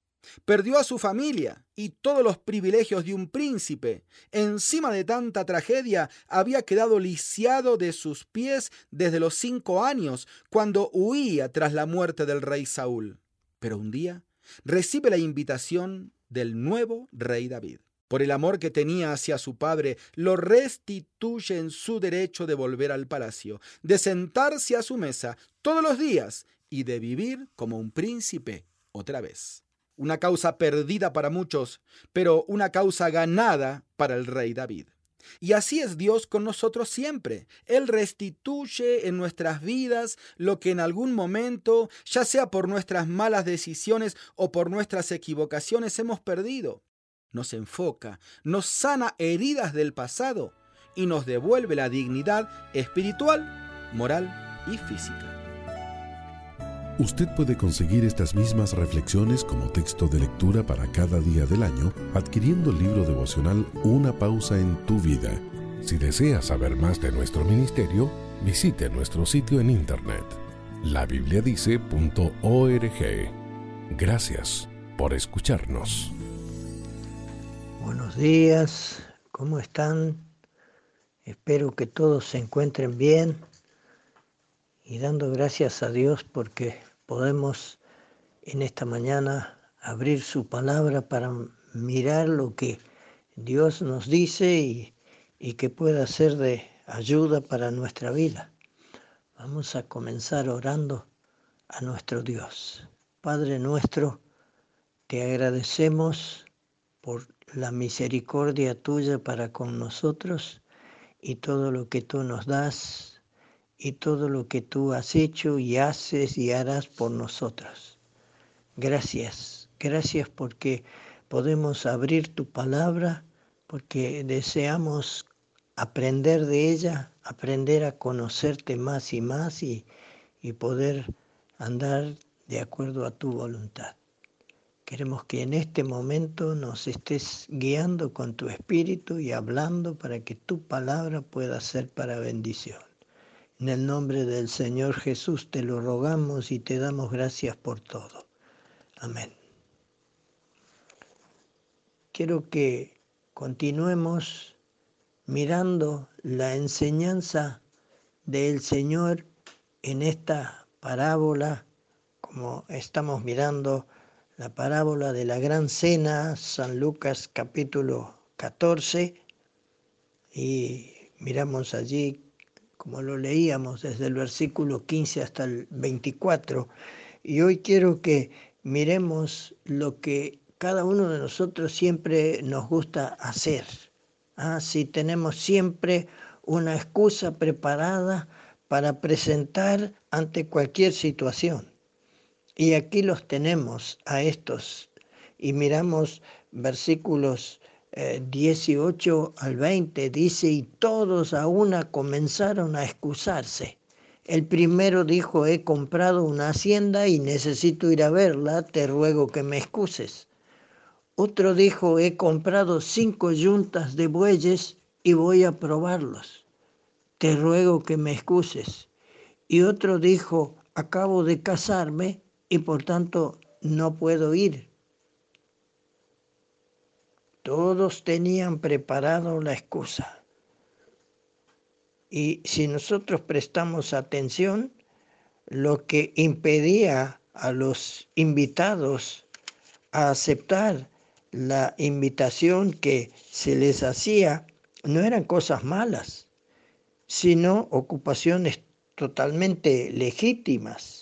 Perdió a su familia y todos los privilegios de un príncipe. Encima de tanta tragedia, había quedado lisiado de sus pies desde los cinco años, cuando huía tras la muerte del rey Saúl. Pero un día recibe la invitación del nuevo rey David. Por el amor que tenía hacia su padre, lo restituye en su derecho de volver al palacio, de sentarse a su mesa todos los días y de vivir como un príncipe otra vez una causa perdida para muchos, pero una causa ganada para el rey David. Y así es Dios con nosotros siempre. Él restituye en nuestras vidas lo que en algún momento, ya sea por nuestras malas decisiones o por nuestras equivocaciones, hemos perdido. Nos enfoca, nos sana heridas del pasado y nos devuelve la dignidad espiritual, moral y física. Usted puede conseguir estas mismas reflexiones como texto de lectura para cada día del año adquiriendo el libro devocional Una pausa en tu vida. Si desea saber más de nuestro ministerio, visite nuestro sitio en internet labibliadice.org. Gracias por escucharnos. Buenos días, ¿cómo están? Espero que todos se encuentren bien y dando gracias a Dios porque podemos en esta mañana abrir su palabra para mirar lo que Dios nos dice y, que pueda ser de ayuda para nuestra vida. Vamos a comenzar orando a nuestro Dios. Padre nuestro, te agradecemos por la misericordia tuya para con nosotros y todo lo que tú nos das y todo lo que tú has hecho y haces y harás por nosotros. Gracias, gracias porque podemos abrir tu palabra, porque deseamos aprender de ella, aprender a conocerte más y más y, y poder andar de acuerdo a tu voluntad. Queremos que en este momento nos estés guiando con tu espíritu y hablando para que tu palabra pueda ser para bendición. En el nombre del Señor Jesús te lo rogamos y te damos gracias por todo. Amén. Quiero que continuemos mirando la enseñanza del Señor en esta parábola, como estamos mirando la parábola de la gran cena, San Lucas capítulo 14, y miramos allí como lo leíamos desde el versículo 15 hasta el 24. Y hoy quiero que miremos lo que cada uno de nosotros siempre nos gusta hacer. ¿ah? Si tenemos siempre una excusa preparada para presentar ante cualquier situación. Y aquí los tenemos a estos. Y miramos versículos 18 al 20 dice, y todos a una comenzaron a excusarse. El primero dijo, he comprado una hacienda y necesito ir a verla, te ruego que me excuses. Otro dijo, he comprado cinco yuntas de bueyes y voy a probarlos, te ruego que me excuses. Y otro dijo, acabo de casarme y por tanto no puedo ir todos tenían preparado la excusa. Y si nosotros prestamos atención, lo que impedía a los invitados a aceptar la invitación que se les hacía no eran cosas malas, sino ocupaciones totalmente legítimas.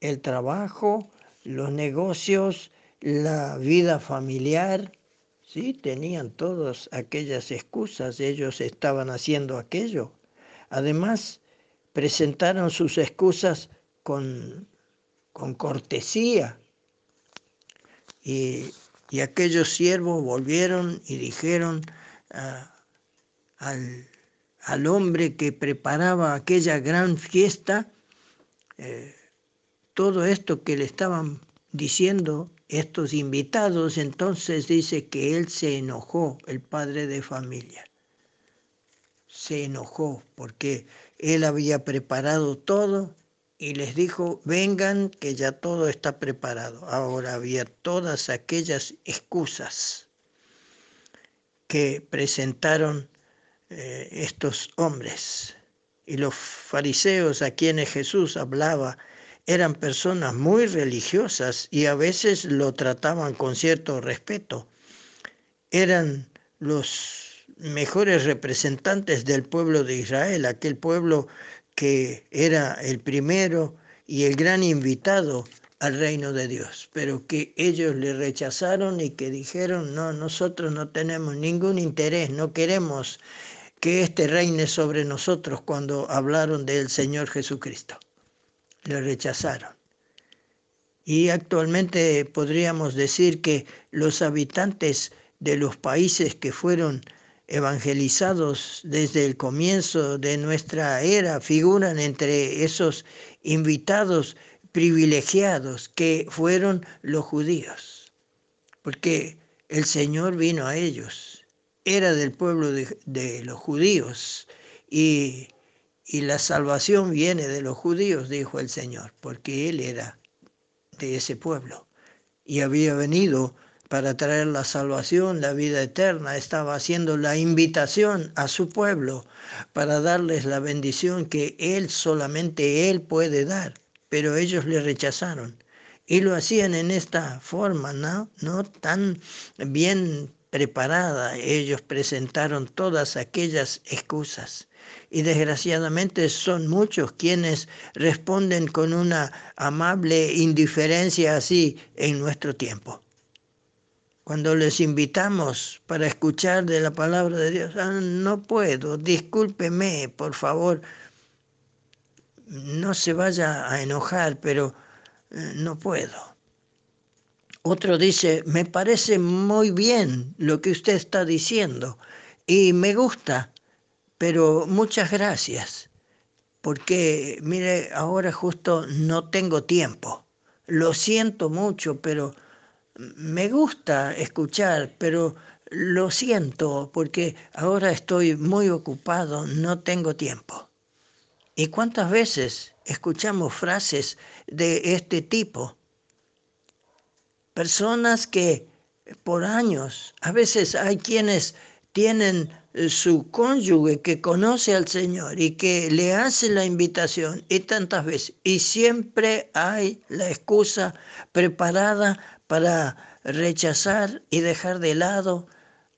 El trabajo, los negocios, la vida familiar, Sí, tenían todas aquellas excusas, ellos estaban haciendo aquello. Además, presentaron sus excusas con, con cortesía. Y, aquellos siervos volvieron y dijeron al, hombre que preparaba aquella gran fiesta, eh, todo esto que le estaban diciendo estos invitados, entonces dice que él se enojó, el padre de familia. Se enojó porque él había preparado todo y les dijo, vengan que ya todo está preparado. Ahora había todas aquellas excusas que presentaron eh, estos hombres. Y los fariseos a quienes Jesús hablaba eran personas muy religiosas y a veces lo trataban con cierto respeto. Eran los mejores representantes del pueblo de Israel, aquel pueblo que era el primero y el gran invitado al reino de Dios, pero que ellos le rechazaron y que dijeron, no, nosotros no tenemos ningún interés, no queremos que éste reine sobre nosotros cuando hablaron del Señor Jesucristo. Le rechazaron. Y actualmente podríamos decir que los habitantes de los países que fueron evangelizados desde el comienzo de nuestra era figuran entre esos invitados privilegiados que fueron los judíos, porque el Señor vino a ellos, era del pueblo de, los judíos y, y la salvación viene de los judíos, dijo el Señor, porque Él era de ese pueblo y había venido para traer la salvación, la vida eterna, estaba haciendo la invitación a su pueblo para darles la bendición que Él solamente Él puede dar, pero ellos le rechazaron. Y lo hacían en esta forma, ¿no? No tan bien preparada. Ellos presentaron todas aquellas excusas. Y desgraciadamente son muchos quienes responden con una amable indiferencia así en nuestro tiempo cuando les invitamos para escuchar de la palabra de Dios, ah, no puedo, discúlpeme, por favor, no se vaya a enojar, pero eh, no puedo. Otro dice, me parece muy bien lo que usted está diciendo y me gusta, pero muchas gracias, porque mire, ahora justo no tengo tiempo. Lo siento mucho, pero me gusta escuchar, pero lo siento porque ahora estoy muy ocupado, no tengo tiempo. ¿Y cuántas veces escuchamos frases de este tipo? Personas que por años, a veces hay quienes tienen su cónyuge que conoce al Señor y que le hace la invitación y tantas veces, y siempre hay la excusa preparada para rechazar y dejar de lado,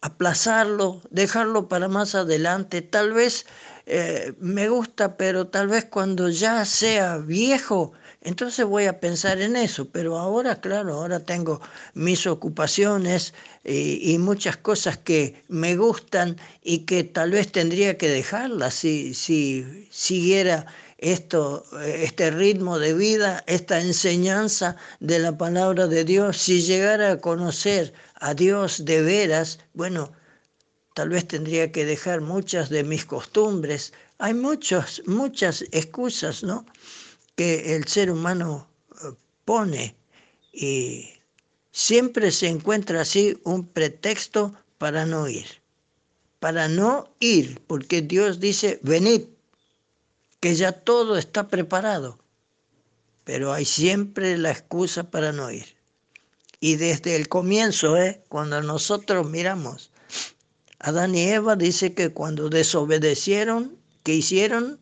aplazarlo, dejarlo para más adelante. Tal vez eh, me gusta, pero tal vez cuando ya sea viejo, entonces voy a pensar en eso. Pero ahora, claro, ahora tengo mis ocupaciones y, y muchas cosas que me gustan y que tal vez tendría que dejarlas si, si siguiera esto, este ritmo de vida, esta enseñanza de la palabra de Dios, si llegara a conocer a Dios de veras, bueno, tal vez tendría que dejar muchas de mis costumbres. Hay muchas, muchas excusas, ¿no? Que el ser humano eh, pone y siempre se encuentra así un pretexto para no ir. Para no ir, porque Dios dice, venid que ya todo está preparado, pero hay siempre la excusa para no ir. Y desde el comienzo, ¿eh? cuando nosotros miramos, Adán y Eva dice que cuando desobedecieron, ¿qué hicieron?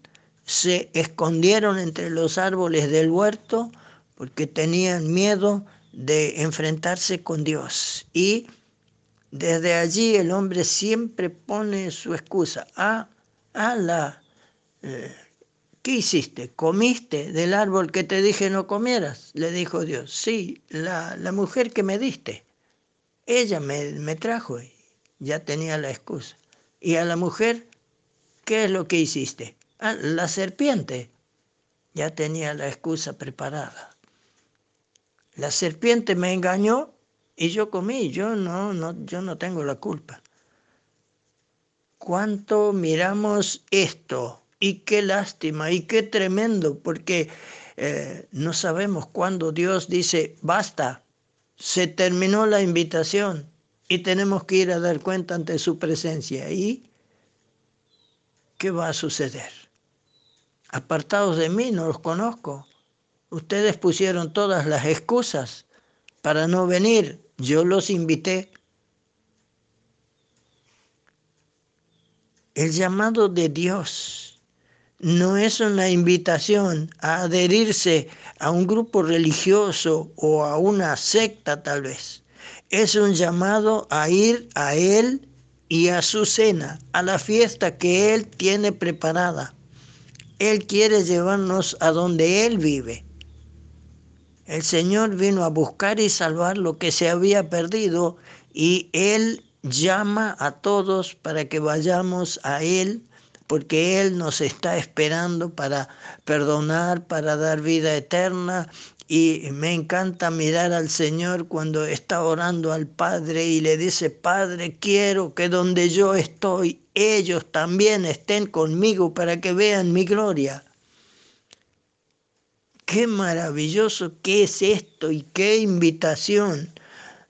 Se escondieron entre los árboles del huerto porque tenían miedo de enfrentarse con Dios. Y desde allí el hombre siempre pone su excusa. a a la... Eh, ¿Qué hiciste? ¿Comiste del árbol que te dije no comieras? Le dijo Dios. Sí, la, mujer que me diste. Ella me, me trajo y ya tenía la excusa. ¿Y a la mujer qué es lo que hiciste? Ah, la serpiente. Ya tenía la excusa preparada. La serpiente me engañó y yo comí. Yo no, no, yo no tengo la culpa. ¿Cuánto miramos esto? Y qué lástima y qué tremendo, porque eh, no sabemos cuándo Dios dice, basta, se terminó la invitación y tenemos que ir a dar cuenta ante su presencia. ¿Y qué va a suceder? Apartados de mí, no los conozco. Ustedes pusieron todas las excusas para no venir. Yo los invité. El llamado de Dios no es una invitación a adherirse a un grupo religioso o a una secta tal vez. Es un llamado a ir a Él y a su cena, a la fiesta que Él tiene preparada. Él quiere llevarnos a donde Él vive. El Señor vino a buscar y salvar lo que se había perdido y Él llama a todos para que vayamos a Él, porque Él nos está esperando para perdonar, para dar vida eterna. Y me encanta mirar al Señor cuando está orando al Padre y le dice, Padre, quiero que donde yo estoy, ellos también estén conmigo para que vean mi gloria qué maravilloso que es esto y qué invitación.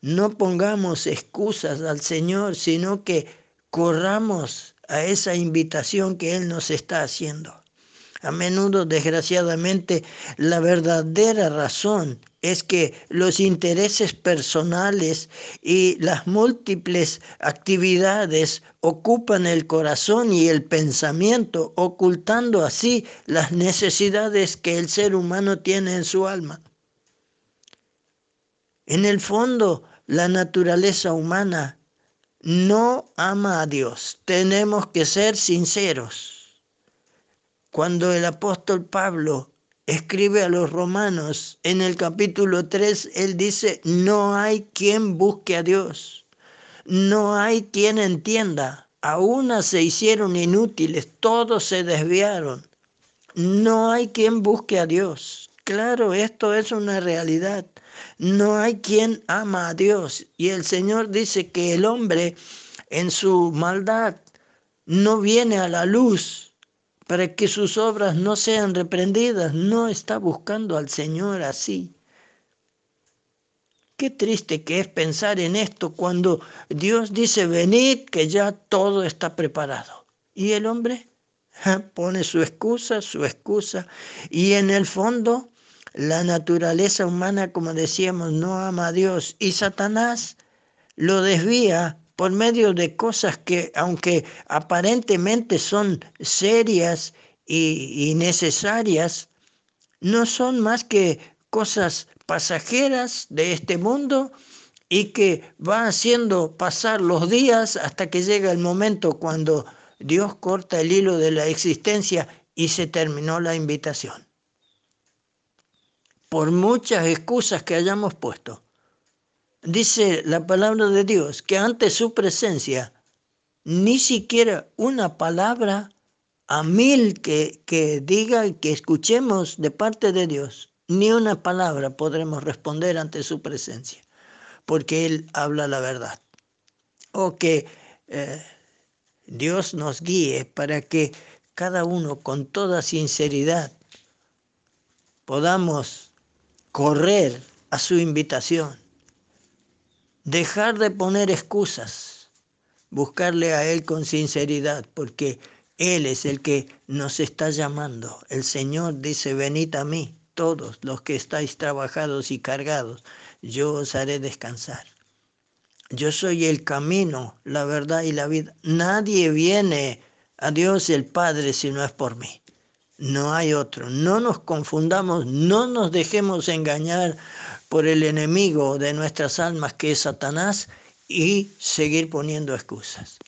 No pongamos excusas al Señor, sino que corramos a esa invitación que Él nos está haciendo. A menudo, desgraciadamente, la verdadera razón es que los intereses personales y las múltiples actividades ocupan el corazón y el pensamiento, ocultando así las necesidades que el ser humano tiene en su alma. En el fondo, la naturaleza humana no ama a Dios. Tenemos que ser sinceros. Cuando el apóstol Pablo escribe a los romanos en el capítulo 3, él dice, no hay quien busque a Dios, no hay quien entienda, a una se hicieron inútiles, todos se desviaron, no hay quien busque a Dios. Claro, esto es una realidad. No hay quien ama a Dios. Y el Señor dice que el hombre en su maldad no viene a la luz, para que sus obras no sean reprendidas. No está buscando al Señor así. Qué triste que es pensar en esto cuando Dios dice, venid, que ya todo está preparado. Y el hombre pone su excusa, su excusa, y en el fondo la naturaleza humana, como decíamos, no ama a Dios. Y Satanás lo desvía por medio de cosas que, aunque aparentemente son serias y, necesarias, no son más que cosas pasajeras de este mundo y que va haciendo pasar los días hasta que llega el momento cuando Dios corta el hilo de la existencia y se terminó la invitación. Por muchas excusas que hayamos puesto, dice la palabra de Dios que ante su presencia ni siquiera una palabra a mil que, que diga y que escuchemos de parte de Dios, ni una palabra podremos responder ante su presencia, porque Él habla la verdad. O que eh, Dios nos guíe para que cada uno con toda sinceridad podamos correr a su invitación dejar de poner excusas, buscarle a Él con sinceridad, porque Él es el que nos está llamando. El Señor dice, venid a mí, todos los que estáis trabajados y cargados, yo os haré descansar. Yo soy el camino, la verdad y la vida. Nadie viene a Dios el Padre si no es por mí. No hay otro. No nos confundamos, no nos dejemos engañar por el enemigo de nuestras almas que es Satanás y seguir poniendo excusas.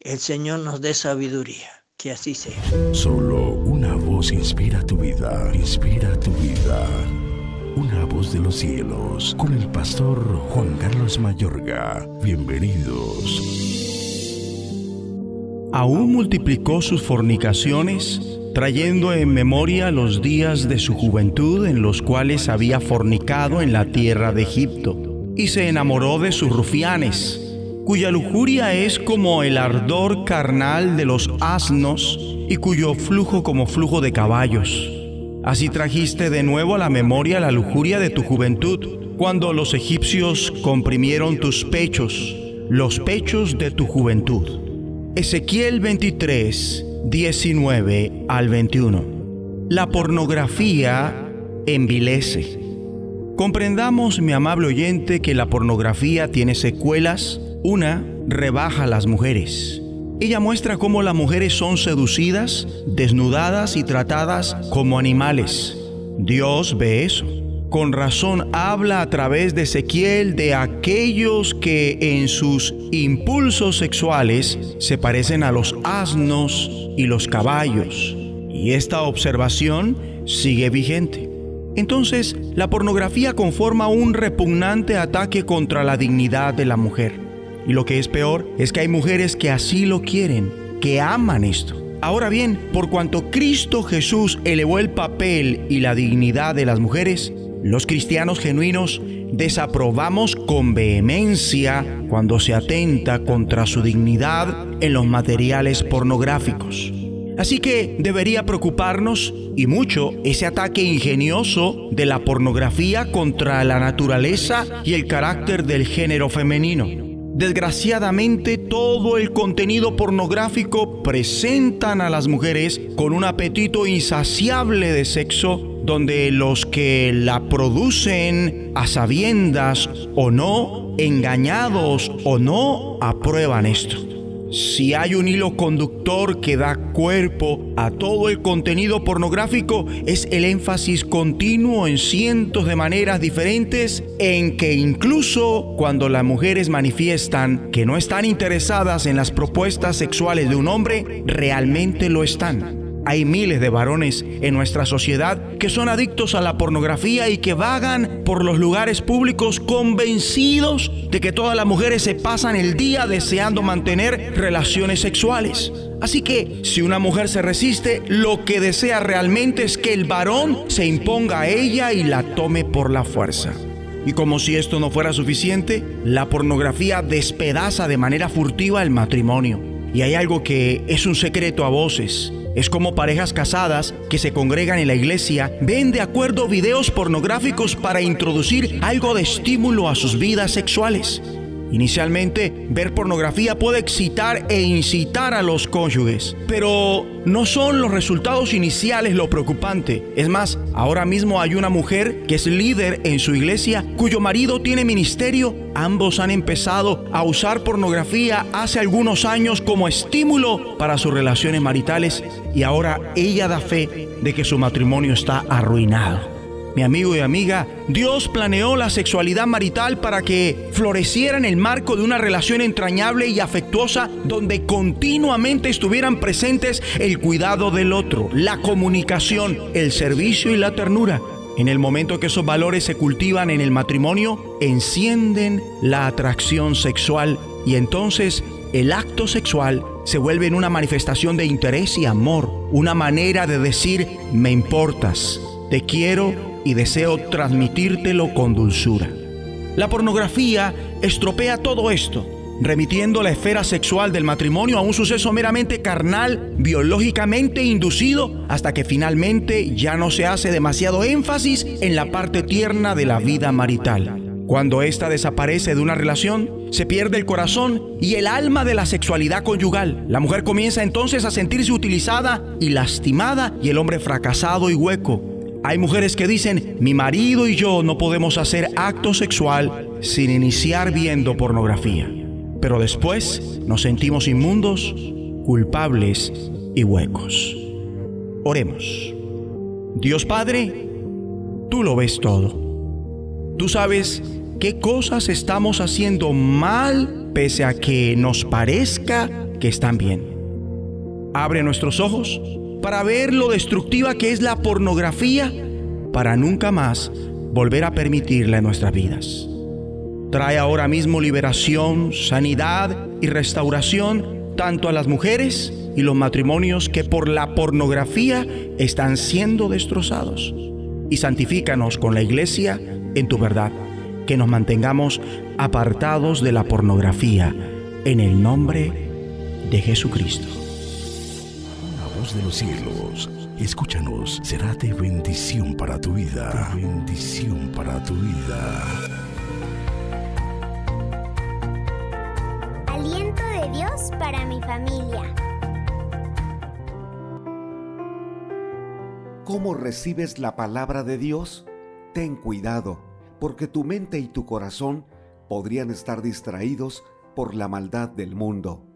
El Señor nos dé sabiduría, que así sea. Solo una voz inspira tu vida, inspira tu vida. Una voz de los cielos, con el pastor Juan Carlos Mayorga. Bienvenidos. Aún multiplicó sus fornicaciones trayendo en memoria los días de su juventud en los cuales había fornicado en la tierra de Egipto, y se enamoró de sus rufianes, cuya lujuria es como el ardor carnal de los asnos y cuyo flujo como flujo de caballos. Así trajiste de nuevo a la memoria la lujuria de tu juventud, cuando los egipcios comprimieron tus pechos, los pechos de tu juventud. Ezequiel 23, 19 al 21. La pornografía envilece. Comprendamos, mi amable oyente, que la pornografía tiene secuelas. Una, rebaja a las mujeres. Ella muestra cómo las mujeres son seducidas, desnudadas y tratadas como animales. Dios ve eso. Con razón habla a través de Ezequiel de aquellos que en sus impulsos sexuales se parecen a los asnos y los caballos. Y esta observación sigue vigente. Entonces, la pornografía conforma un repugnante ataque contra la dignidad de la mujer. Y lo que es peor es que hay mujeres que así lo quieren, que aman esto. Ahora bien, por cuanto Cristo Jesús elevó el papel y la dignidad de las mujeres, los cristianos genuinos desaprobamos con vehemencia cuando se atenta contra su dignidad en los materiales pornográficos. Así que debería preocuparnos y mucho ese ataque ingenioso de la pornografía contra la naturaleza y el carácter del género femenino. Desgraciadamente, todo el contenido pornográfico presentan a las mujeres con un apetito insaciable de sexo, donde los que la producen a sabiendas o no, engañados o no, aprueban esto. Si hay un hilo conductor que da cuerpo a todo el contenido pornográfico, es el énfasis continuo en cientos de maneras diferentes en que incluso cuando las mujeres manifiestan que no están interesadas en las propuestas sexuales de un hombre, realmente lo están. Hay miles de varones en nuestra sociedad que son adictos a la pornografía y que vagan por los lugares públicos convencidos de que todas las mujeres se pasan el día deseando mantener relaciones sexuales. Así que si una mujer se resiste, lo que desea realmente es que el varón se imponga a ella y la tome por la fuerza. Y como si esto no fuera suficiente, la pornografía despedaza de manera furtiva el matrimonio. Y hay algo que es un secreto a voces es como parejas casadas que se congregan en la iglesia ven de acuerdo videos pornográficos para introducir algo de estímulo a sus vidas sexuales. Inicialmente, ver pornografía puede excitar e incitar a los cónyuges, pero no son los resultados iniciales lo preocupante. Es más, ahora mismo hay una mujer que es líder en su iglesia cuyo marido tiene ministerio. Ambos han empezado a usar pornografía hace algunos años como estímulo para sus relaciones maritales y ahora ella da fe de que su matrimonio está arruinado mi amigo y amiga, Dios planeó la sexualidad marital para que floreciera en el marco de una relación entrañable y afectuosa donde continuamente estuvieran presentes el cuidado del otro, la comunicación, el servicio y la ternura. En el momento que esos valores se cultivan en el matrimonio, encienden la atracción sexual y entonces el acto sexual se vuelve en una manifestación de interés y amor, una manera de decir me importas, te quiero y deseo transmitírtelo con dulzura. La pornografía estropea todo esto, remitiendo la esfera sexual del matrimonio a un suceso meramente carnal, biológicamente inducido, hasta que finalmente ya no se hace demasiado énfasis en la parte tierna de la vida marital. Cuando ésta desaparece de una relación, se pierde el corazón y el alma de la sexualidad conyugal. La mujer comienza entonces a sentirse utilizada y lastimada y el hombre fracasado y hueco. Hay mujeres que dicen, mi marido y yo no podemos hacer acto sexual sin iniciar viendo pornografía. Pero después nos sentimos inmundos, culpables y huecos. Oremos. Dios Padre, tú lo ves todo. Tú sabes qué cosas estamos haciendo mal pese a que nos parezca que están bien. Abre nuestros ojos para ver lo destructiva que es la pornografía, para nunca más volver a permitirla en nuestras vidas. Trae ahora mismo liberación, sanidad y restauración tanto a las mujeres y los matrimonios que por la pornografía están siendo destrozados. Y santifícanos con la iglesia en tu verdad, que nos mantengamos apartados de la pornografía en el nombre de Jesucristo de los cielos, Escúchanos, será de bendición para tu vida. De bendición para tu vida. Aliento de Dios para mi familia. ¿Cómo recibes la palabra de Dios? Ten cuidado, porque tu mente y tu corazón podrían estar distraídos por la maldad del mundo.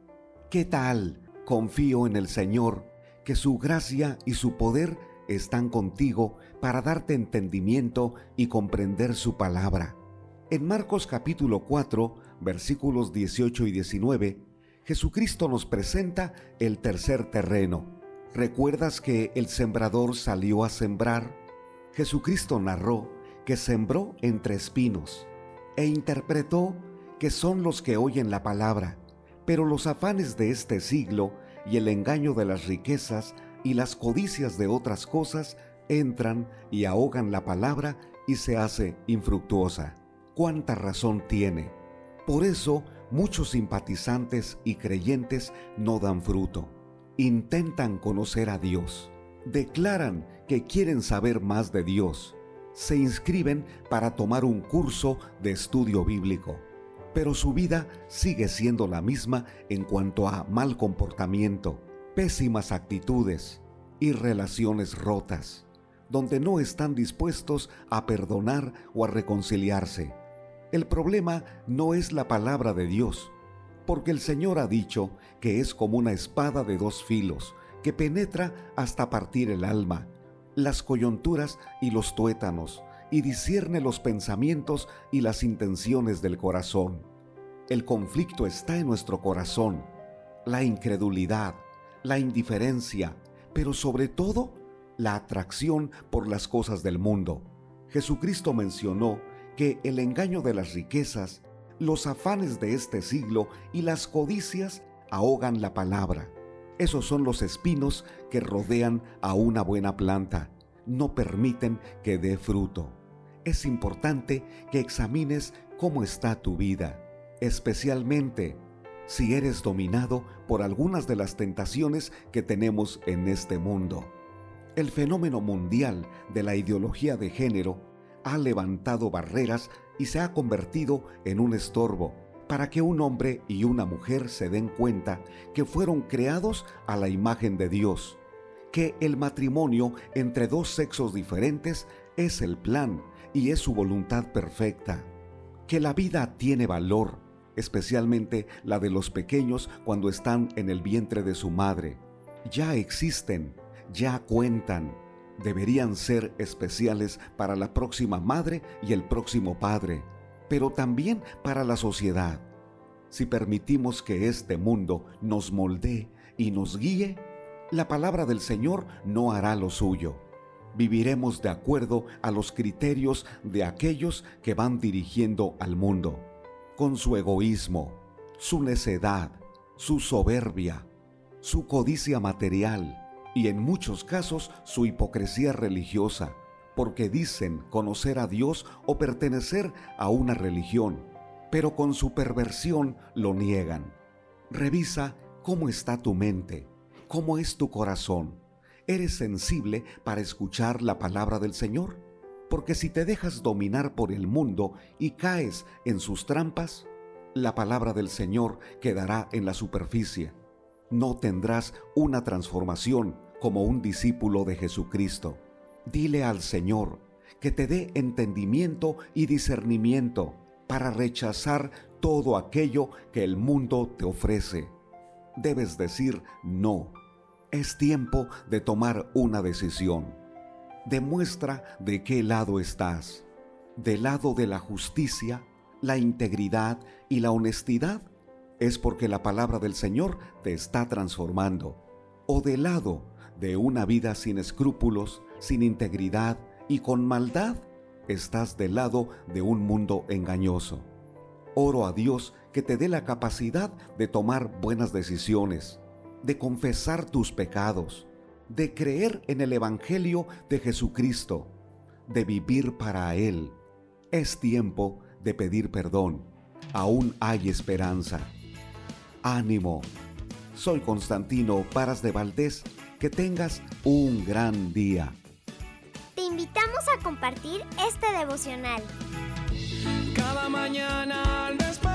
¿Qué tal? Confío en el Señor que su gracia y su poder están contigo para darte entendimiento y comprender su palabra. En Marcos capítulo 4, versículos 18 y 19, Jesucristo nos presenta el tercer terreno. ¿Recuerdas que el sembrador salió a sembrar? Jesucristo narró que sembró entre espinos e interpretó que son los que oyen la palabra, pero los afanes de este siglo y el engaño de las riquezas y las codicias de otras cosas entran y ahogan la palabra y se hace infructuosa. ¿Cuánta razón tiene? Por eso muchos simpatizantes y creyentes no dan fruto. Intentan conocer a Dios. Declaran que quieren saber más de Dios. Se inscriben para tomar un curso de estudio bíblico pero su vida sigue siendo la misma en cuanto a mal comportamiento, pésimas actitudes y relaciones rotas, donde no están dispuestos a perdonar o a reconciliarse. El problema no es la palabra de Dios, porque el Señor ha dicho que es como una espada de dos filos, que penetra hasta partir el alma, las coyunturas y los tuétanos, y discierne los pensamientos y las intenciones del corazón. El conflicto está en nuestro corazón, la incredulidad, la indiferencia, pero sobre todo la atracción por las cosas del mundo. Jesucristo mencionó que el engaño de las riquezas, los afanes de este siglo y las codicias ahogan la palabra. Esos son los espinos que rodean a una buena planta, no permiten que dé fruto es importante que examines cómo está tu vida, especialmente si eres dominado por algunas de las tentaciones que tenemos en este mundo. El fenómeno mundial de la ideología de género ha levantado barreras y se ha convertido en un estorbo para que un hombre y una mujer se den cuenta que fueron creados a la imagen de Dios, que el matrimonio entre dos sexos diferentes es el plan y es su voluntad perfecta, que la vida tiene valor, especialmente la de los pequeños cuando están en el vientre de su madre. Ya existen, ya cuentan, deberían ser especiales para la próxima madre y el próximo padre, pero también para la sociedad. Si permitimos que este mundo nos moldee y nos guíe, la palabra del Señor no hará lo suyo viviremos de acuerdo a los criterios de aquellos que van dirigiendo al mundo, con su egoísmo, su necedad, su soberbia, su codicia material y en muchos casos su hipocresía religiosa, porque dicen conocer a Dios o pertenecer a una religión, pero con su perversión lo niegan. Revisa cómo está tu mente, cómo es tu corazón ¿Eres sensible para escuchar la palabra del Señor? Porque si te dejas dominar por el mundo y caes en sus trampas, la palabra del Señor quedará en la superficie. No tendrás una transformación como un discípulo de Jesucristo. Dile al Señor que te dé entendimiento y discernimiento para rechazar todo aquello que el mundo te ofrece. Debes decir no es tiempo de tomar una decisión. Demuestra de qué lado estás. ¿Del lado de la justicia, la integridad y la honestidad? Es porque la palabra del Señor te está transformando. ¿O del lado de una vida sin escrúpulos, sin integridad y con maldad? Estás del lado de un mundo engañoso. Oro a Dios que te dé la capacidad de tomar buenas decisiones de confesar tus pecados, de creer en el Evangelio de Jesucristo, de vivir para Él. Es tiempo de pedir perdón. Aún hay esperanza. Ánimo. Soy Constantino Paras de Valdés Que tengas un gran día. Te invitamos a compartir este devocional. Cada mañana al despertar,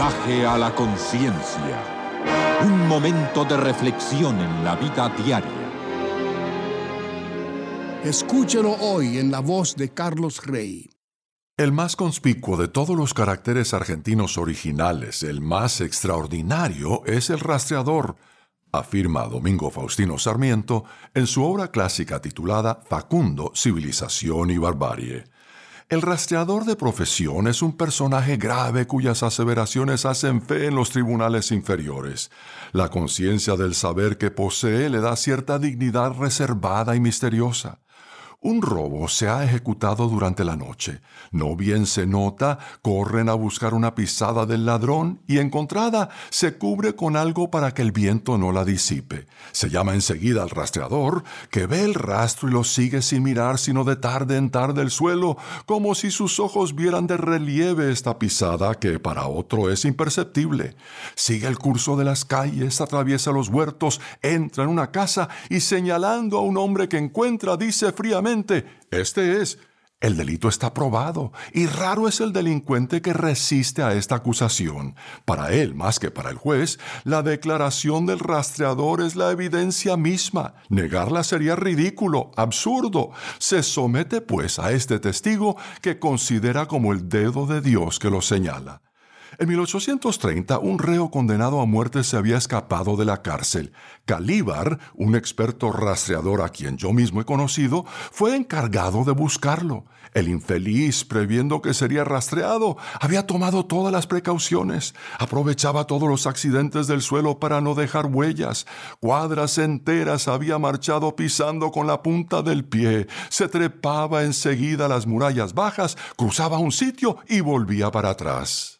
mensaje a la conciencia. Un momento de reflexión en la vida diaria. Escúchelo hoy en la voz de Carlos Rey. El más conspicuo de todos los caracteres argentinos originales, el más extraordinario, es el rastreador, afirma Domingo Faustino Sarmiento en su obra clásica titulada Facundo, Civilización y Barbarie. El rastreador de profesión es un personaje grave cuyas aseveraciones hacen fe en los tribunales inferiores. La conciencia del saber que posee le da cierta dignidad reservada y misteriosa. Un robo se ha ejecutado durante la noche. No bien se nota, corren a buscar una pisada del ladrón y encontrada se cubre con algo para que el viento no la disipe. Se llama enseguida al rastreador, que ve el rastro y lo sigue sin mirar sino de tarde en tarde el suelo, como si sus ojos vieran de relieve esta pisada que para otro es imperceptible. Sigue el curso de las calles, atraviesa los huertos, entra en una casa y señalando a un hombre que encuentra dice fríamente, este es. El delito está probado y raro es el delincuente que resiste a esta acusación. Para él, más que para el juez, la declaración del rastreador es la evidencia misma. Negarla sería ridículo, absurdo. Se somete pues a este testigo que considera como el dedo de Dios que lo señala. En 1830, un reo condenado a muerte se había escapado de la cárcel. Calíbar, un experto rastreador a quien yo mismo he conocido, fue encargado de buscarlo. El infeliz, previendo que sería rastreado, había tomado todas las precauciones. Aprovechaba todos los accidentes del suelo para no dejar huellas. Cuadras enteras había marchado pisando con la punta del pie. Se trepaba enseguida a las murallas bajas, cruzaba un sitio y volvía para atrás.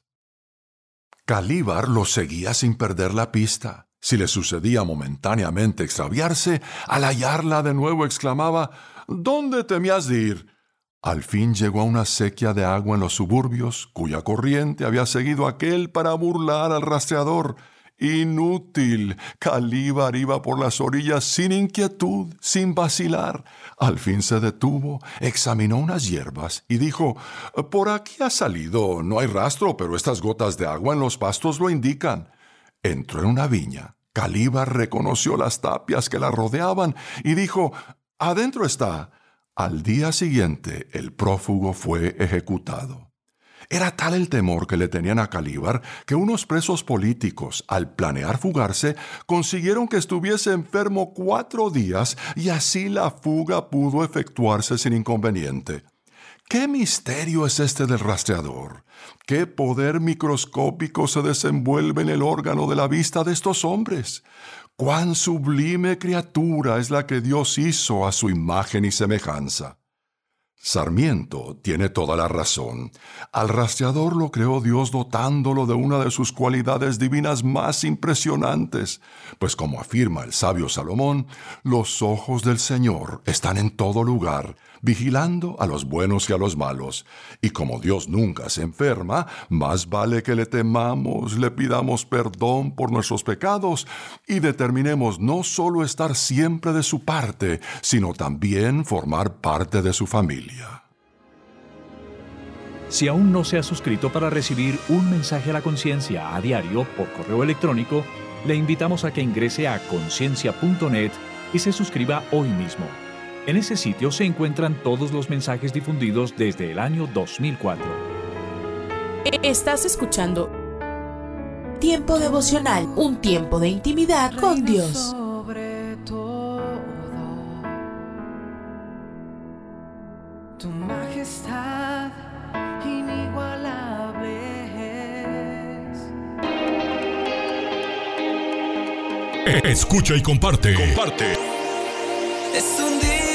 Calíbar lo seguía sin perder la pista. Si le sucedía momentáneamente extraviarse, al hallarla de nuevo exclamaba ¿Dónde temías de ir? Al fin llegó a una sequía de agua en los suburbios, cuya corriente había seguido aquel para burlar al rastreador. Inútil. Calíbar iba por las orillas sin inquietud, sin vacilar. Al fin se detuvo, examinó unas hierbas y dijo, Por aquí ha salido, no hay rastro, pero estas gotas de agua en los pastos lo indican. Entró en una viña. Calíbar reconoció las tapias que la rodeaban y dijo, Adentro está. Al día siguiente, el prófugo fue ejecutado. Era tal el temor que le tenían a Calíbar que unos presos políticos, al planear fugarse, consiguieron que estuviese enfermo cuatro días y así la fuga pudo efectuarse sin inconveniente. ¿Qué misterio es este del rastreador? ¿Qué poder microscópico se desenvuelve en el órgano de la vista de estos hombres? ¿Cuán sublime criatura es la que Dios hizo a su imagen y semejanza? Sarmiento tiene toda la razón. Al rastreador lo creó Dios dotándolo de una de sus cualidades divinas más impresionantes, pues como afirma el sabio Salomón, los ojos del Señor están en todo lugar, vigilando a los buenos y a los malos. Y como Dios nunca se enferma, más vale que le temamos, le pidamos perdón por nuestros pecados y determinemos no solo estar siempre de su parte, sino también formar parte de su familia. Si aún no se ha suscrito para recibir un mensaje a la conciencia a diario por correo electrónico, le invitamos a que ingrese a conciencia.net y se suscriba hoy mismo. En ese sitio se encuentran todos los mensajes difundidos desde el año 2004. Estás escuchando Tiempo devocional, un tiempo de intimidad con Dios. Sobre todo, tu majestad inigualable es. Escucha y comparte. Comparte. Es un día